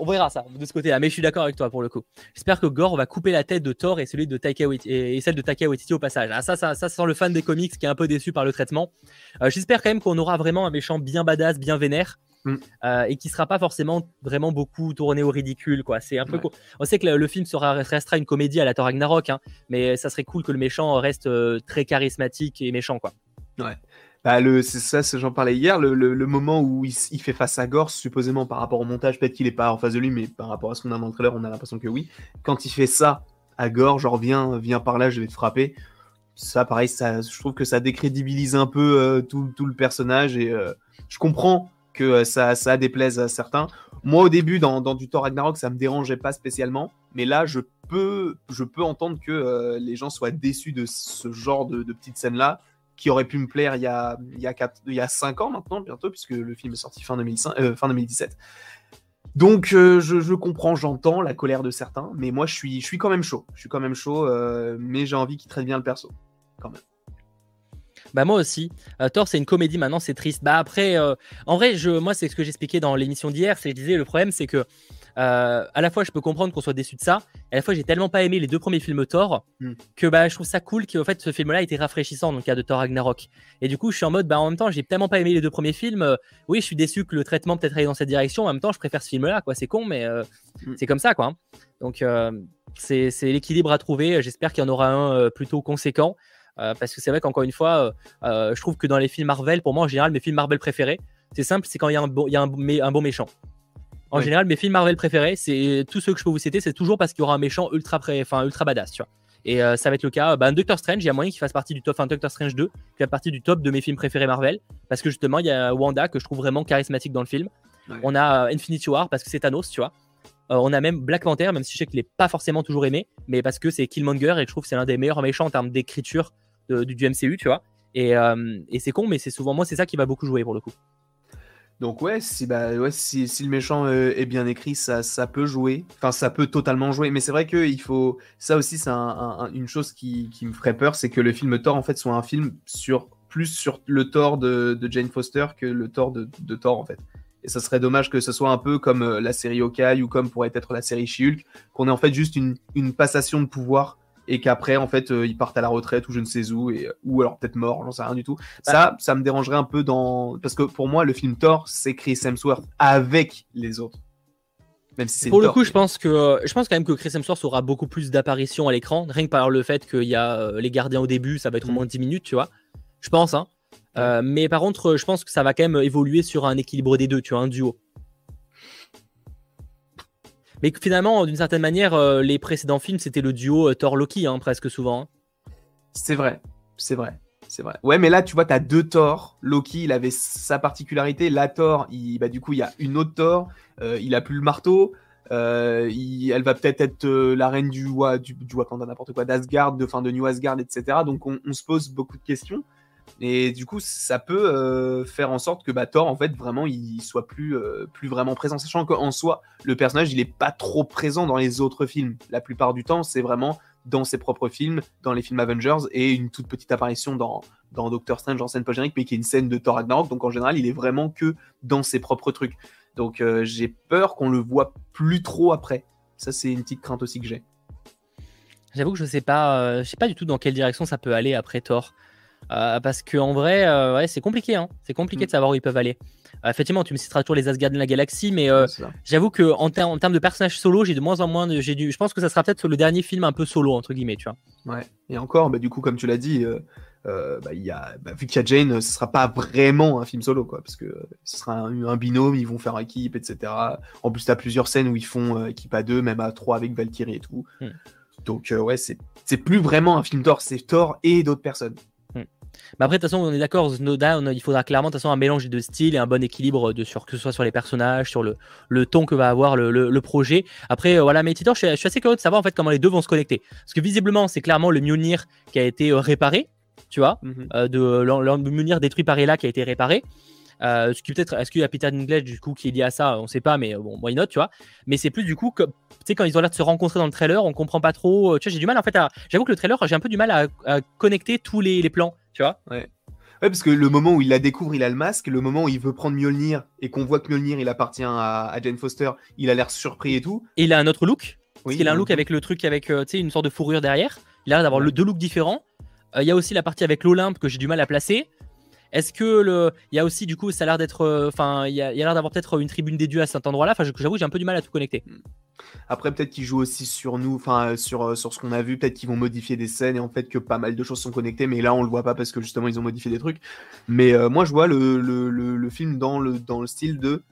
on verra ça de ce côté-là, mais je suis d'accord avec toi pour le coup. J'espère que Gore va couper la tête de Thor et, celui de Taika et, celle de Taika Waititi au passage. Ah, ça, ça, ça, sent le fan des comics qui est un peu déçu par le traitement. J'espère quand même qu'on aura vraiment un méchant bien badass, bien vénère. Mm. Euh, et qui sera pas forcément vraiment beaucoup tourné au ridicule quoi c'est un peu on sait que le, film sera restera une comédie à la Thor Ragnarok hein, mais ça serait cool que le méchant reste euh, très charismatique et méchant quoi ouais bah, le, c'est ça, j'en parlais hier, le, le, moment où il, fait face à Gore, supposément par rapport au montage, peut-être qu'il est pas en face de lui, mais par rapport à ce qu'on a dans le trailer, on a l'impression que oui. Quand il fait ça à Gore, genre viens, viens par là, je vais te frapper. Ça, pareil, ça, je trouve que ça décrédibilise un peu euh, tout, tout, le personnage et je comprends que euh, ça, ça déplaise à certains. Moi, au début, dans, du Thor Ragnarok, ça me dérangeait pas spécialement, mais là, je peux, je peux entendre que euh, les gens soient déçus de ce genre de, petites scènes-là, qui auraient pu me plaire il y a, il y a, il y a 5 ans maintenant, bientôt, puisque le film est sorti fin, 2005, euh, fin 2017. Donc, je, je, comprends, j'entends la colère de certains, mais moi, je suis, je suis quand même chaud. Je suis quand même chaud, mais j'ai envie qu'il traite bien le perso, quand même. Bah moi aussi. Euh, Thor c'est une comédie maintenant, c'est triste. Bah après, euh, en vrai, je, moi c'est ce que j'expliquais dans l'émission d'hier, c'est je disais le problème c'est que euh, à la fois je peux comprendre qu'on soit déçu de ça, et à la fois j'ai tellement pas aimé les deux premiers films Thor hmm. que bah je trouve ça cool qu'en fait ce film-là était rafraîchissant dans le cas de Thor Ragnarok. Et du coup je suis en mode bah en même temps j'ai tellement pas aimé les deux premiers films, oui je suis déçu que le traitement peut-être aille dans cette direction, en même temps je préfère ce film-là quoi, c'est con mais hmm. c'est comme ça quoi. Hein. Donc c'est l'équilibre à trouver. J'espère qu'il y en aura un plutôt conséquent. Euh, parce que c'est vrai qu'encore une fois, euh, euh, je trouve que dans les films Marvel, pour moi en général, mes films Marvel préférés, c'est simple, c'est quand il y a un bon, il y a un, un bon méchant. En général, mes films Marvel préférés, c'est tous ceux que je peux vous citer, c'est toujours parce qu'il y aura un méchant ultra, pré... enfin, ultra badass, tu vois. Et ça va être le cas. Bah, Doctor Strange, il y a moyen qu'il fasse partie du top. Enfin, Doctor Strange 2, qui fait partie du top de mes films préférés Marvel. Parce que justement, il y a Wanda que je trouve vraiment charismatique dans le film. On a Infinity War parce que c'est Thanos, tu vois. on a même Black Panther, même si je sais qu'il n'est pas forcément toujours aimé, mais parce que c'est Killmonger et je trouve que c'est l'un des meilleurs méchants en termes d'écriture du, MCU, tu vois. Et, et c'est con, mais c'est souvent moi, c'est ça qui va beaucoup jouer pour le coup. Donc ouais, si, bah, ouais, si, si le méchant euh, est bien écrit, ça, ça peut jouer. Enfin, ça peut totalement jouer. Mais c'est vrai que il faut... Ça aussi, c'est une chose qui, qui, me ferait peur, c'est que le film Thor, en fait, soit un film sur plus sur le Thor de, de Jane Foster que le Thor de, de, Thor, en fait. Et ça serait dommage que ce soit un peu comme euh, la série Hawkeye ou comme pourrait être la série She-Hulk, qu'on ait en fait juste une, une passation de pouvoir et qu'après en fait euh, ils partent à la retraite ou je ne sais où et ou alors peut-être mort j'en sais rien du tout. Bah. ça ça me dérangerait un peu dans parce que pour moi le film Thor c'est Chris Hemsworth avec les autres. Même si pour le coup je pense que je pense quand même que Chris Hemsworth aura beaucoup plus d'apparitions à l'écran rien que par le fait qu'il y a euh, les gardiens au début ça va être au mm. moins 10 minutes tu vois. Je pense hein. Euh, mais par contre je pense que ça va quand même évoluer sur un équilibre des deux tu vois un duo mais finalement, d'une certaine manière, euh, les précédents films, c'était le duo euh, Thor-Loki, hein, presque souvent. Hein. C'est vrai, c'est vrai. C'est vrai. Ouais, mais là, tu vois, tu as deux Thor. Loki, il avait sa particularité. La Thor, bah, du coup, il y a une autre Thor. Euh, il a plus le marteau. elle va peut-être être, la reine du, du, du Wakanda, n'importe quoi, d'Asgard, de, fin, de New Asgard, etc. Donc, on, se pose beaucoup de questions. Et du coup, ça peut euh, faire en sorte que bah, Thor, en fait, vraiment, il soit plus, euh, plus vraiment présent. Sachant qu'en soi, le personnage, il est pas trop présent dans les autres films. La plupart du temps, c'est vraiment dans ses propres films, dans les films Avengers, et une toute petite apparition dans, dans Doctor Strange en scène post mais qui est une scène de Thor Ragnarok. Donc en général, il est vraiment que dans ses propres trucs. Donc euh, j'ai peur qu'on le voit plus trop après. Ça, c'est une petite crainte aussi que j'ai. J'avoue que je sais pas, je sais pas du tout dans quelle direction ça peut aller après Thor. Euh, parce qu'en vrai, euh, ouais, c'est compliqué. Hein. C'est compliqué mm. de savoir où ils peuvent aller. Euh, effectivement, tu me citeras toujours les Asgard de la galaxie, mais j'avoue que en, en, termes de personnages solo, j'ai de moins en moins. De, j'ai je pense que ça sera peut-être le dernier film un peu solo entre guillemets, tu vois. Ouais. Et encore, bah, du coup, comme tu l'as dit, bah, y a, bah, vu qu'il y a Jane, ce sera pas vraiment un film solo, quoi, parce que ce sera un, binôme, ils vont faire équipe, etc. En plus, tu as plusieurs scènes où ils font équipe à deux, même à trois avec Valkyrie et tout. Mm. Donc, ouais, c'est, c'est plus vraiment un film Thor, c'est Thor et d'autres personnes. Mais après, de toute façon, on est d'accord, Snowda, il faudra clairement de toute façon, un mélange de styles et un bon équilibre, de, sur, que ce soit sur les personnages, sur le, le ton que va avoir le, le, projet. Après, euh, voilà, mais Titor, je, suis assez curieux de savoir en fait comment les deux vont se connecter. Parce que visiblement, c'est clairement le Mjolnir qui a été euh, réparé, tu vois, mhm. euh, de le Mjolnir détruit par Ella qui a été réparé. ce qui peut-être, est-ce qu'il y a Peter Dinklage du coup qui est lié à ça? On sait pas, mais bon, why not, tu vois? Mais c'est plus du coup que, tu sais, quand ils ont l'air de se rencontrer dans le trailer, on comprend pas trop. Tu vois, j'ai du mal en fait à. J'avoue que le trailer, j'ai un peu du mal à, à connecter tous les, les plans, tu vois. Ouais. Ouais, parce que le moment où il la découvre, il a le masque. Le moment où il veut prendre Mjolnir et qu'on voit que Mjolnir, il appartient à, Jane Foster, il a l'air surpris et tout. Et il a un autre look. Oui, il a un look avec le truc avec euh, une sorte de fourrure derrière. Il a l'air d'avoir deux looks différents. Euh, il y a aussi la partie avec l'Olympe que j'ai du mal à placer. Est-ce que le, il y a aussi du coup, ça a l'air d'être, euh, enfin, il y a, l'air d'avoir peut-être une tribune des dieux à cet endroit-là. Enfin, j'avoue, j'ai un peu du mal à tout connecter. Hmm. Après, peut-être qu'ils jouent aussi sur nous, euh, sur, euh, ce qu'on a vu. Peut-être qu'ils vont modifier des scènes et en fait que pas mal de choses sont connectées, mais là on le voit pas parce que justement ils ont modifié des trucs. Mais moi, je vois le, film dans le, dans le style de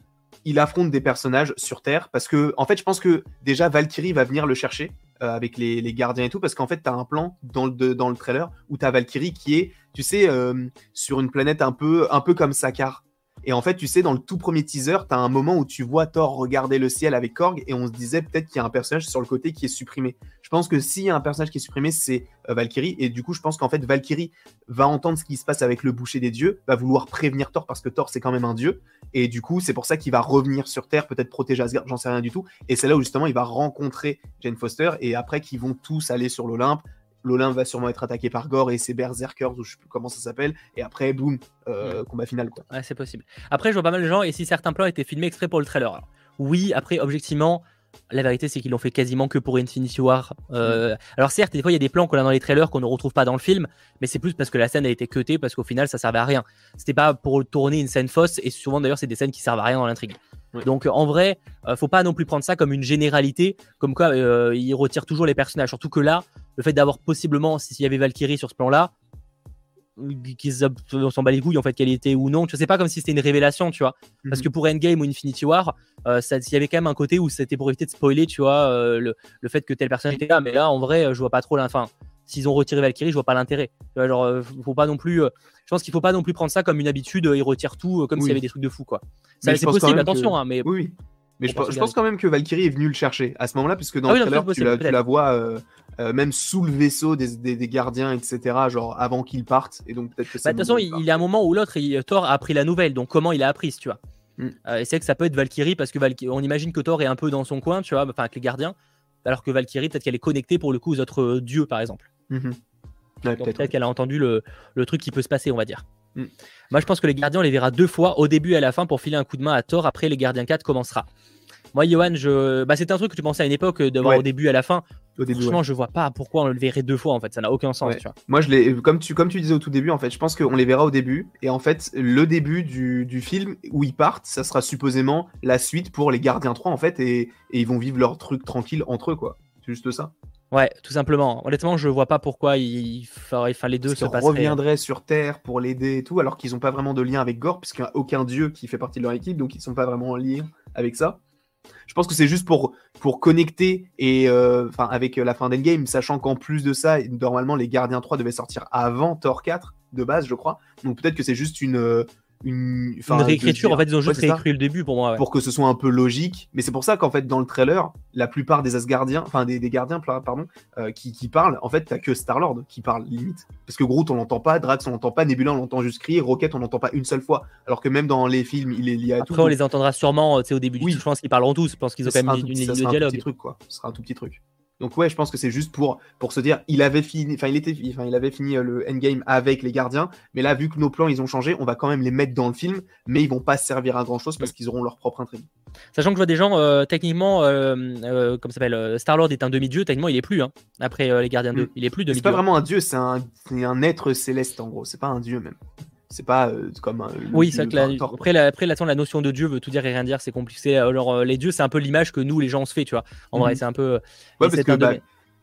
il affronte des personnages sur Terre parce que en fait je pense que déjà Valkyrie va venir le chercher avec les, les, gardiens et tout parce qu'en fait tu as un plan dans le, dans le trailer où tu as Valkyrie qui est tu sais, euh, sur une planète un peu, un peu comme Sakar. Et en fait, tu sais, dans le tout premier teaser, tu as un moment où tu vois Thor regarder le ciel avec Korg et on se disait peut-être qu'il y a un personnage sur le côté qui est supprimé. Je pense que s'il y a un personnage qui est supprimé, c'est euh, Valkyrie. Et du coup, je pense qu'en fait, Valkyrie va entendre ce qui se passe avec le boucher des dieux, va vouloir prévenir Thor parce que Thor, c'est quand même un dieu. Et du coup, c'est pour ça qu'il va revenir sur Terre, peut-être protéger Asgard, j'en sais rien du tout. Et c'est là où justement il va rencontrer Jane Foster et après qu'ils vont tous aller sur l'Olympe l'Olympe va sûrement être attaqué par Gore et ses Berserkers, ou je sais plus comment ça s'appelle, et après, boum, euh, combat final. Quoi. Ouais, c'est possible. Après, je vois pas mal de gens, et si certains plans étaient filmés exprès pour le trailer. oui, après, objectivement, la vérité, c'est qu'ils l'ont fait quasiment que pour Infinity War. Euh, alors certes, des fois, il y a des plans qu'on a dans les trailers qu'on ne retrouve pas dans le film, mais c'est plus parce que la scène a été cutée, parce qu'au final, ça servait à rien. C'était pas pour tourner une scène fausse, et souvent d'ailleurs, c'est des scènes qui servent à rien dans l'intrigue. Donc en vrai, euh, faut pas non plus prendre ça comme une généralité, comme quoi euh, il retire toujours les personnages. Surtout que là, le fait d'avoir possiblement, s'il y avait Valkyrie sur ce plan-là, qu'ils s'en bat les couilles en fait qu'elle était ou non. Je sais pas comme si c'était une révélation, tu vois. Parce mhm. que pour Endgame ou Infinity War, euh, il y avait quand même un côté où c'était pour éviter de spoiler, tu vois, euh, le, le, fait que tel personnage était là. Mais là, en vrai, je vois pas trop la fin. S'ils ont retiré Valkyrie, je vois pas l'intérêt. Genre, euh, faut pas non plus. je pense qu'il faut pas non plus prendre ça comme une habitude. ils retirent tout comme s'il y avait des trucs de fou, quoi. C'est possible, attention, hein, mais. Oui, Mais je, pense quand même que Valkyrie est venue le chercher à ce moment-là, puisque dans ah le trailer, tu, la, vois euh, euh, même sous le vaisseau des, gardiens, etc., genre avant qu'ils partent. Et donc peut-être que bah, De toute façon, il, y a un moment où l'autre, Thor a appris la nouvelle, donc comment il a appris, tu vois. Mm. et c'est que ça peut être Valkyrie, parce que on imagine que Thor est un peu dans son coin, tu vois, enfin avec les gardiens, alors que Valkyrie, peut-être qu'elle est connectée pour le coup aux autres dieux, par exemple. Mm-hmm. peut-être qu'elle a entendu le, le truc qui peut se passer, on va dire. Mm. Moi, je pense que les gardiens, on les verra deux fois, au début et à la fin, pour filer un coup de main à Thor. Après, les gardiens 4 commencera. Moi, Johan, je... bah, c'était un truc que tu pensais à une époque euh, de voir au début à la fin. Au début, Franchement, je vois pas pourquoi on le verrait deux fois en fait. Ça n'a aucun sens. Moi, je comme tu, comme tu disais au tout début, en fait, je pense qu'on les verra au début. Et en fait, le début du, du, film où ils partent, ça sera supposément la suite pour les Gardiens 3 en fait, et, et ils vont vivre leur truc tranquille entre eux, quoi. C'est juste ça. Ouais, tout simplement. Honnêtement, je vois pas pourquoi il, fallait les deux se passeraient. reviendraient sur Terre pour l'aider et tout, alors qu'ils n'ont pas vraiment de lien avec Gore, puisqu'il n'y a aucun dieu qui fait partie de leur équipe, donc ils sont pas vraiment en lien avec ça. Je pense que c'est juste pour, connecter et euh, avec la fin d'Endgame, sachant qu'en plus de ça, normalement les Gardiens 3 devaient sortir avant Thor 4 de base, je crois. Donc peut-être que c'est juste une, une, réécriture. En fait, ils ont juste réécrit le début pour moi. Pour que ce soit un peu logique. Mais c'est pour ça qu'en fait, dans le trailer, la plupart des Asgardiens, enfin des, gardiens, pardon, euh, qui, parlent, en fait, t'as que Star-Lord qui parle limite. Parce que Groot, on l'entend pas, Drax, on l'entend pas, Nebula, on l'entend juste crier, Rocket, on l'entend pas une seule fois. Alors que même dans les films, il est lié à Après, on les entendra sûrement, euh, tu sais, au début du oui. je pense qu'ils parleront tous. Je pense qu'ils ont quand même une, ligne de dialogue. Un petit truc, quoi. Ce sera un tout petit truc. Donc ouais, je pense que c'est juste pour, pour se dire, il avait fini, enfin il était, enfin il avait fini euh, le endgame avec les gardiens, mais là vu que nos plans ils ont changé, on va quand même les mettre dans le film, mais ils vont pas servir à grand chose parce qu'ils auront leur propre intrigue. Sachant que je vois des gens, euh, techniquement, euh, comme ça s'appelle, Star Lord est un demi-dieu, techniquement il est plus, hein, après les gardiens 2, mm. il est plus demi-dieu. C'est pas vraiment un dieu, c'est un, un être céleste en gros, c'est pas un dieu même c'est pas euh, comme un. Oui, c'est que après, la, après la, notion de Dieu veut tout dire et rien dire, c'est compliqué. Alors, euh, les dieux, c'est un peu l'image que nous, les gens, on se fait, tu vois. En vrai, mhm. c'est un peu. Ouais, parce que bah,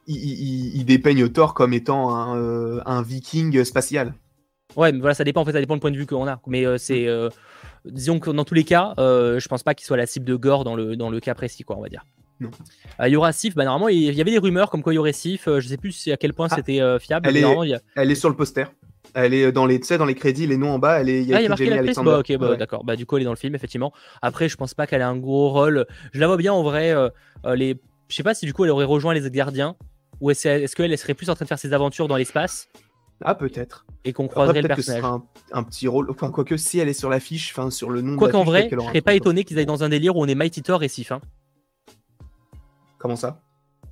il, dépeigne Thor comme étant un, euh, un, viking spatial. Ouais, mais voilà, ça dépend, en fait, ça dépend du point de vue qu'on a. Mais c'est. Mhm. disons que dans tous les cas, je pense pas qu'il soit la cible de Gore dans le, dans le cas précis, quoi, on va dire. Non. il y aura Sif, bah, normalement, il y avait des rumeurs comme quoi il y aurait Sif. je sais plus à quel point ah, c'était fiable. Elle, est, elle est sur le poster. Elle est dans les, dans les crédits, les noms en bas, elle est. Il y a, ah, marqué Alexander. Bah, ok, bah, d'accord. Bah, du coup, elle est dans le film, effectivement. Après, je pense pas qu'elle ait un gros rôle. Je la vois bien en vrai. Euh, euh, les... Je sais pas si du coup elle aurait rejoint les gardiens ou est-ce est qu'elle serait plus en train de faire ses aventures dans l'espace? Ah, peut-être. Et qu'on croiserait le personnage. Que ce sera un, petit rôle. Enfin, quoique, si elle est sur l'affiche, enfin, sur le nom Quoi qu'en vrai, je serais pas étonné qu'ils aillent dans un délire où on est Mighty Thor et Sif. Hein. Comment ça?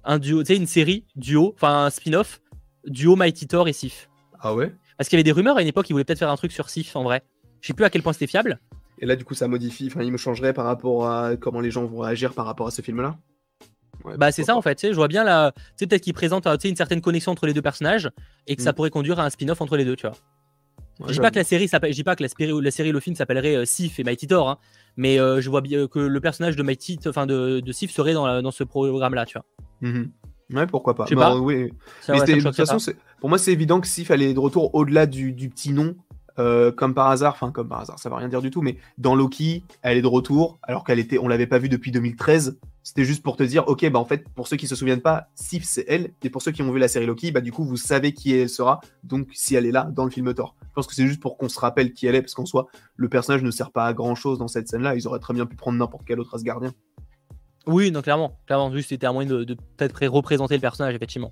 Un duo, tu sais, une série, duo, enfin un spin-off, duo Mighty Thor et Sif. Ah ouais? Parce qu'il y avait des rumeurs à une époque, ils voulaient peut-être faire un truc sur Sif en vrai. Je sais plus à quel point c'était fiable. Et là, du coup, ça modifie, enfin, il me changerait par rapport à comment les gens vont réagir par rapport à ce film-là. bah, c'est ça en fait, je vois bien là, tu sais, peut-être qu'il présente une certaine connexion entre les deux personnages et que ça mm. pourrait conduire à un spin-off entre les deux, tu vois. je dis pas que la série je dis pas que la série, la série le film s'appellerait euh, Sif et Mighty Thor, hein, mais euh, je vois bien que le personnage de Mighty, enfin de, de Sif serait dans, dans ce programme-là, tu vois. Mm-hmm. Ouais, pourquoi pas. Bah, oui. de toute façon, pour moi, c'est évident que Sif allait de retour au-delà du, petit nom. Euh, comme par hasard, enfin comme par hasard, ça va rien dire du tout, mais dans Loki, elle est de retour, alors qu'elle était, on l'avait pas vue depuis 2013. C'était juste pour te dire, ok, bah en fait, pour ceux qui se souviennent pas, Sif c'est elle, et pour ceux qui ont vu la série Loki, bah du coup vous savez qui elle sera, donc si elle est là dans le film Thor. Je pense que c'est juste pour qu'on se rappelle qui elle est, parce qu'en soi, le personnage ne sert pas à grand chose dans cette scène-là. Ils auraient très bien pu prendre n'importe quel autre Asgardien. Oui, non, clairement. Clairement, juste c'était un moyen de, peut-être représenter le personnage, effectivement.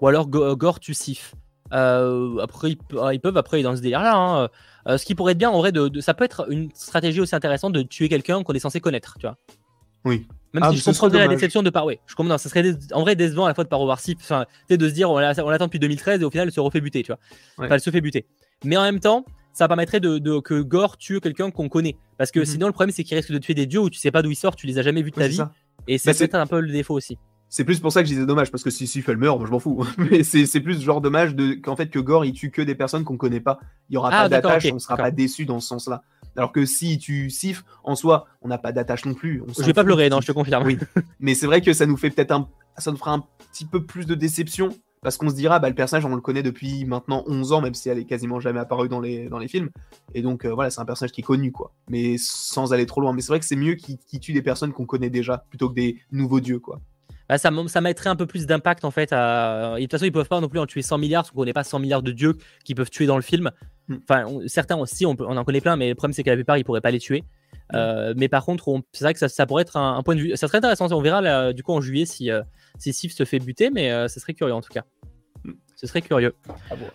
Ou alors Gore, tu siffes. Euh, après, ils, peuvent après dans ce délire-là. Hein. Euh, ce qui pourrait être bien, en vrai, de, ça peut être une stratégie aussi intéressante de tuer quelqu'un qu'on est censé connaître, tu vois. Oui. Même ah, si je comprends la déception de par. Ouais, je comprends. Ça serait en vrai décevant à la fois de pas revoir Sif. Enfin, de se dire, on l'attend depuis 2013 et au final, elle se refait buter, tu vois. Enfin, elle se fait buter. Mais en même temps, ça permettrait de, que Gore tue quelqu'un qu'on connaît. Parce que mhm. sinon, le problème, c'est qu'il risque de tuer des dieux où tu sais pas d'où ils sortent, tu les as jamais vus de ta vie. Et c'est bah, peut-être un peu le défaut aussi. C'est plus pour ça que je disais dommage, parce que si Sif elle meurt, moi je m'en fous. <laughs> Mais c'est plus genre dommage qu'en fait que Gore il tue que des personnes qu'on connaît pas. Il y aura ah, pas d'attache, on sera pas déçu dans ce sens-là. Alors que si tu Sif, en soi, on n'a pas d'attache non plus. je vais pas pleurer, non, je te confirme. Oui. Mais c'est vrai que ça nous fait peut-être un, ça nous fera un petit peu plus de déception parce qu'on se dira, bah, le personnage, on le connaît depuis maintenant 11 ans, même si elle est quasiment jamais apparue dans les, dans les films. Et donc, euh, voilà, c'est un personnage qui est connu, quoi. Mais sans aller trop loin. Mais c'est vrai que c'est mieux qu'il tue des personnes qu'on connaît déjà, plutôt que des nouveaux dieux, quoi. Bah, ça, ça mettrait un peu plus d'impact, en fait. À... de toute façon, ils peuvent pas non plus en tuer 100 milliards, parce qu'on connaît pas 100 milliards de dieux qui peuvent tuer dans le film. Hmm. Enfin, certains aussi, on, on, en connaît plein, mais le problème, c'est qu'à la plupart, ils pourraient pas les tuer. Mais par contre, c'est vrai que ça, pourrait être un, point de vue. Ça serait intéressant. On verra du coup en juillet si, si Sif se fait buter, mais ce serait curieux en tout cas. Ce serait curieux.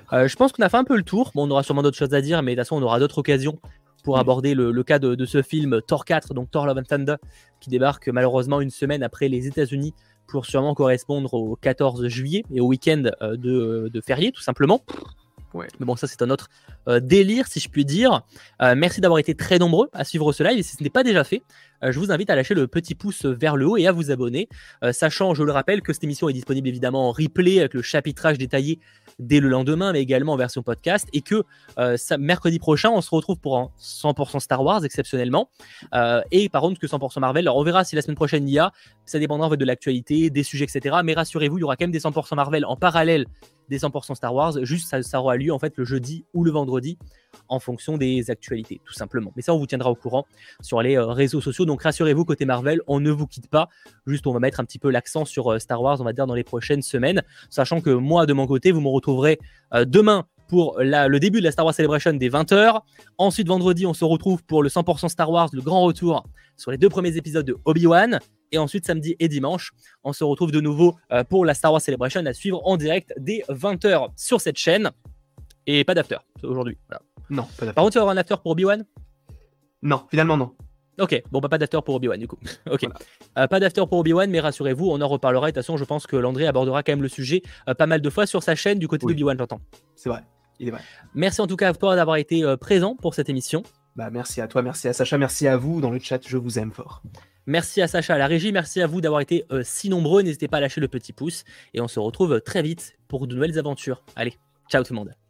Ah je pense qu'on a fait un peu le tour. Bon, on aura sûrement d'autres choses à dire, mais de toute façon, on aura d'autres occasions pour mm. aborder le, cas de, de, ce film Thor 4, donc Thor Love and Thunder, qui débarque malheureusement une semaine après les États-Unis pour sûrement correspondre au 14 juillet et au week-end euh, de, de férié, tout simplement. Mais bon, ça c'est un autre euh, délire, si je puis dire. Euh, merci d'avoir été très nombreux à suivre ce live. Et si ce n'est pas déjà fait, je vous invite à lâcher le petit pouce vers le haut et à vous abonner. sachant, je le rappelle, que cette émission est disponible évidemment en replay avec le chapitrage détaillé dès le lendemain, mais également en version podcast. Et que mercredi prochain, on se retrouve pour un 100% Star Wars exceptionnellement. et par contre, que 100% Marvel. Alors on verra si la semaine prochaine il y a. Ça dépendra en fait de l'actualité, des sujets, etc. Mais rassurez-vous, il y aura quand même des 100% Marvel en parallèle des 100% Star Wars. Juste, ça, aura lieu en fait le jeudi ou le vendredi en fonction des actualités, tout simplement. Mais ça, on vous tiendra au courant sur les euh, réseaux sociaux. Donc rassurez-vous, côté Marvel, on ne vous quitte pas. Juste, on va mettre un petit peu l'accent sur euh, Star Wars, on va dire, dans les prochaines semaines. Sachant que moi, de mon côté, vous me retrouverez euh, demain pour le début de la Star Wars Celebration des 20h. Ensuite, vendredi, on se retrouve pour le 100% Star Wars, le grand retour sur les deux premiers épisodes de Obi-Wan. Et ensuite, samedi et dimanche, on se retrouve de nouveau euh, pour la Star Wars Celebration à suivre en direct dès 20h sur cette chaîne. Et pas d'after aujourd'hui. Non, pas d'after. Par contre, tu vas avoir un after pour Obi-Wan? Non, finalement non. Ok, bon, bah, pas d'after pour Obi-Wan du coup. <laughs> ok. Euh, pas d'after pour Obi-Wan, mais rassurez-vous, on en reparlera. de toute façon, je pense que Landry abordera quand même le sujet euh, pas mal de fois sur sa chaîne du côté d'Obi-Wan, j'entends. C'est vrai, il est vrai. Merci en tout cas à toi d'avoir été présent pour cette émission. Bah, merci à toi, merci à Sacha, merci à vous dans le chat, je vous aime fort. Merci à Sacha à la régie, merci à vous d'avoir été euh, si nombreux. N'hésitez pas à lâcher le petit pouce et on se retrouve très vite pour de nouvelles aventures. Allez, ciao tout le monde.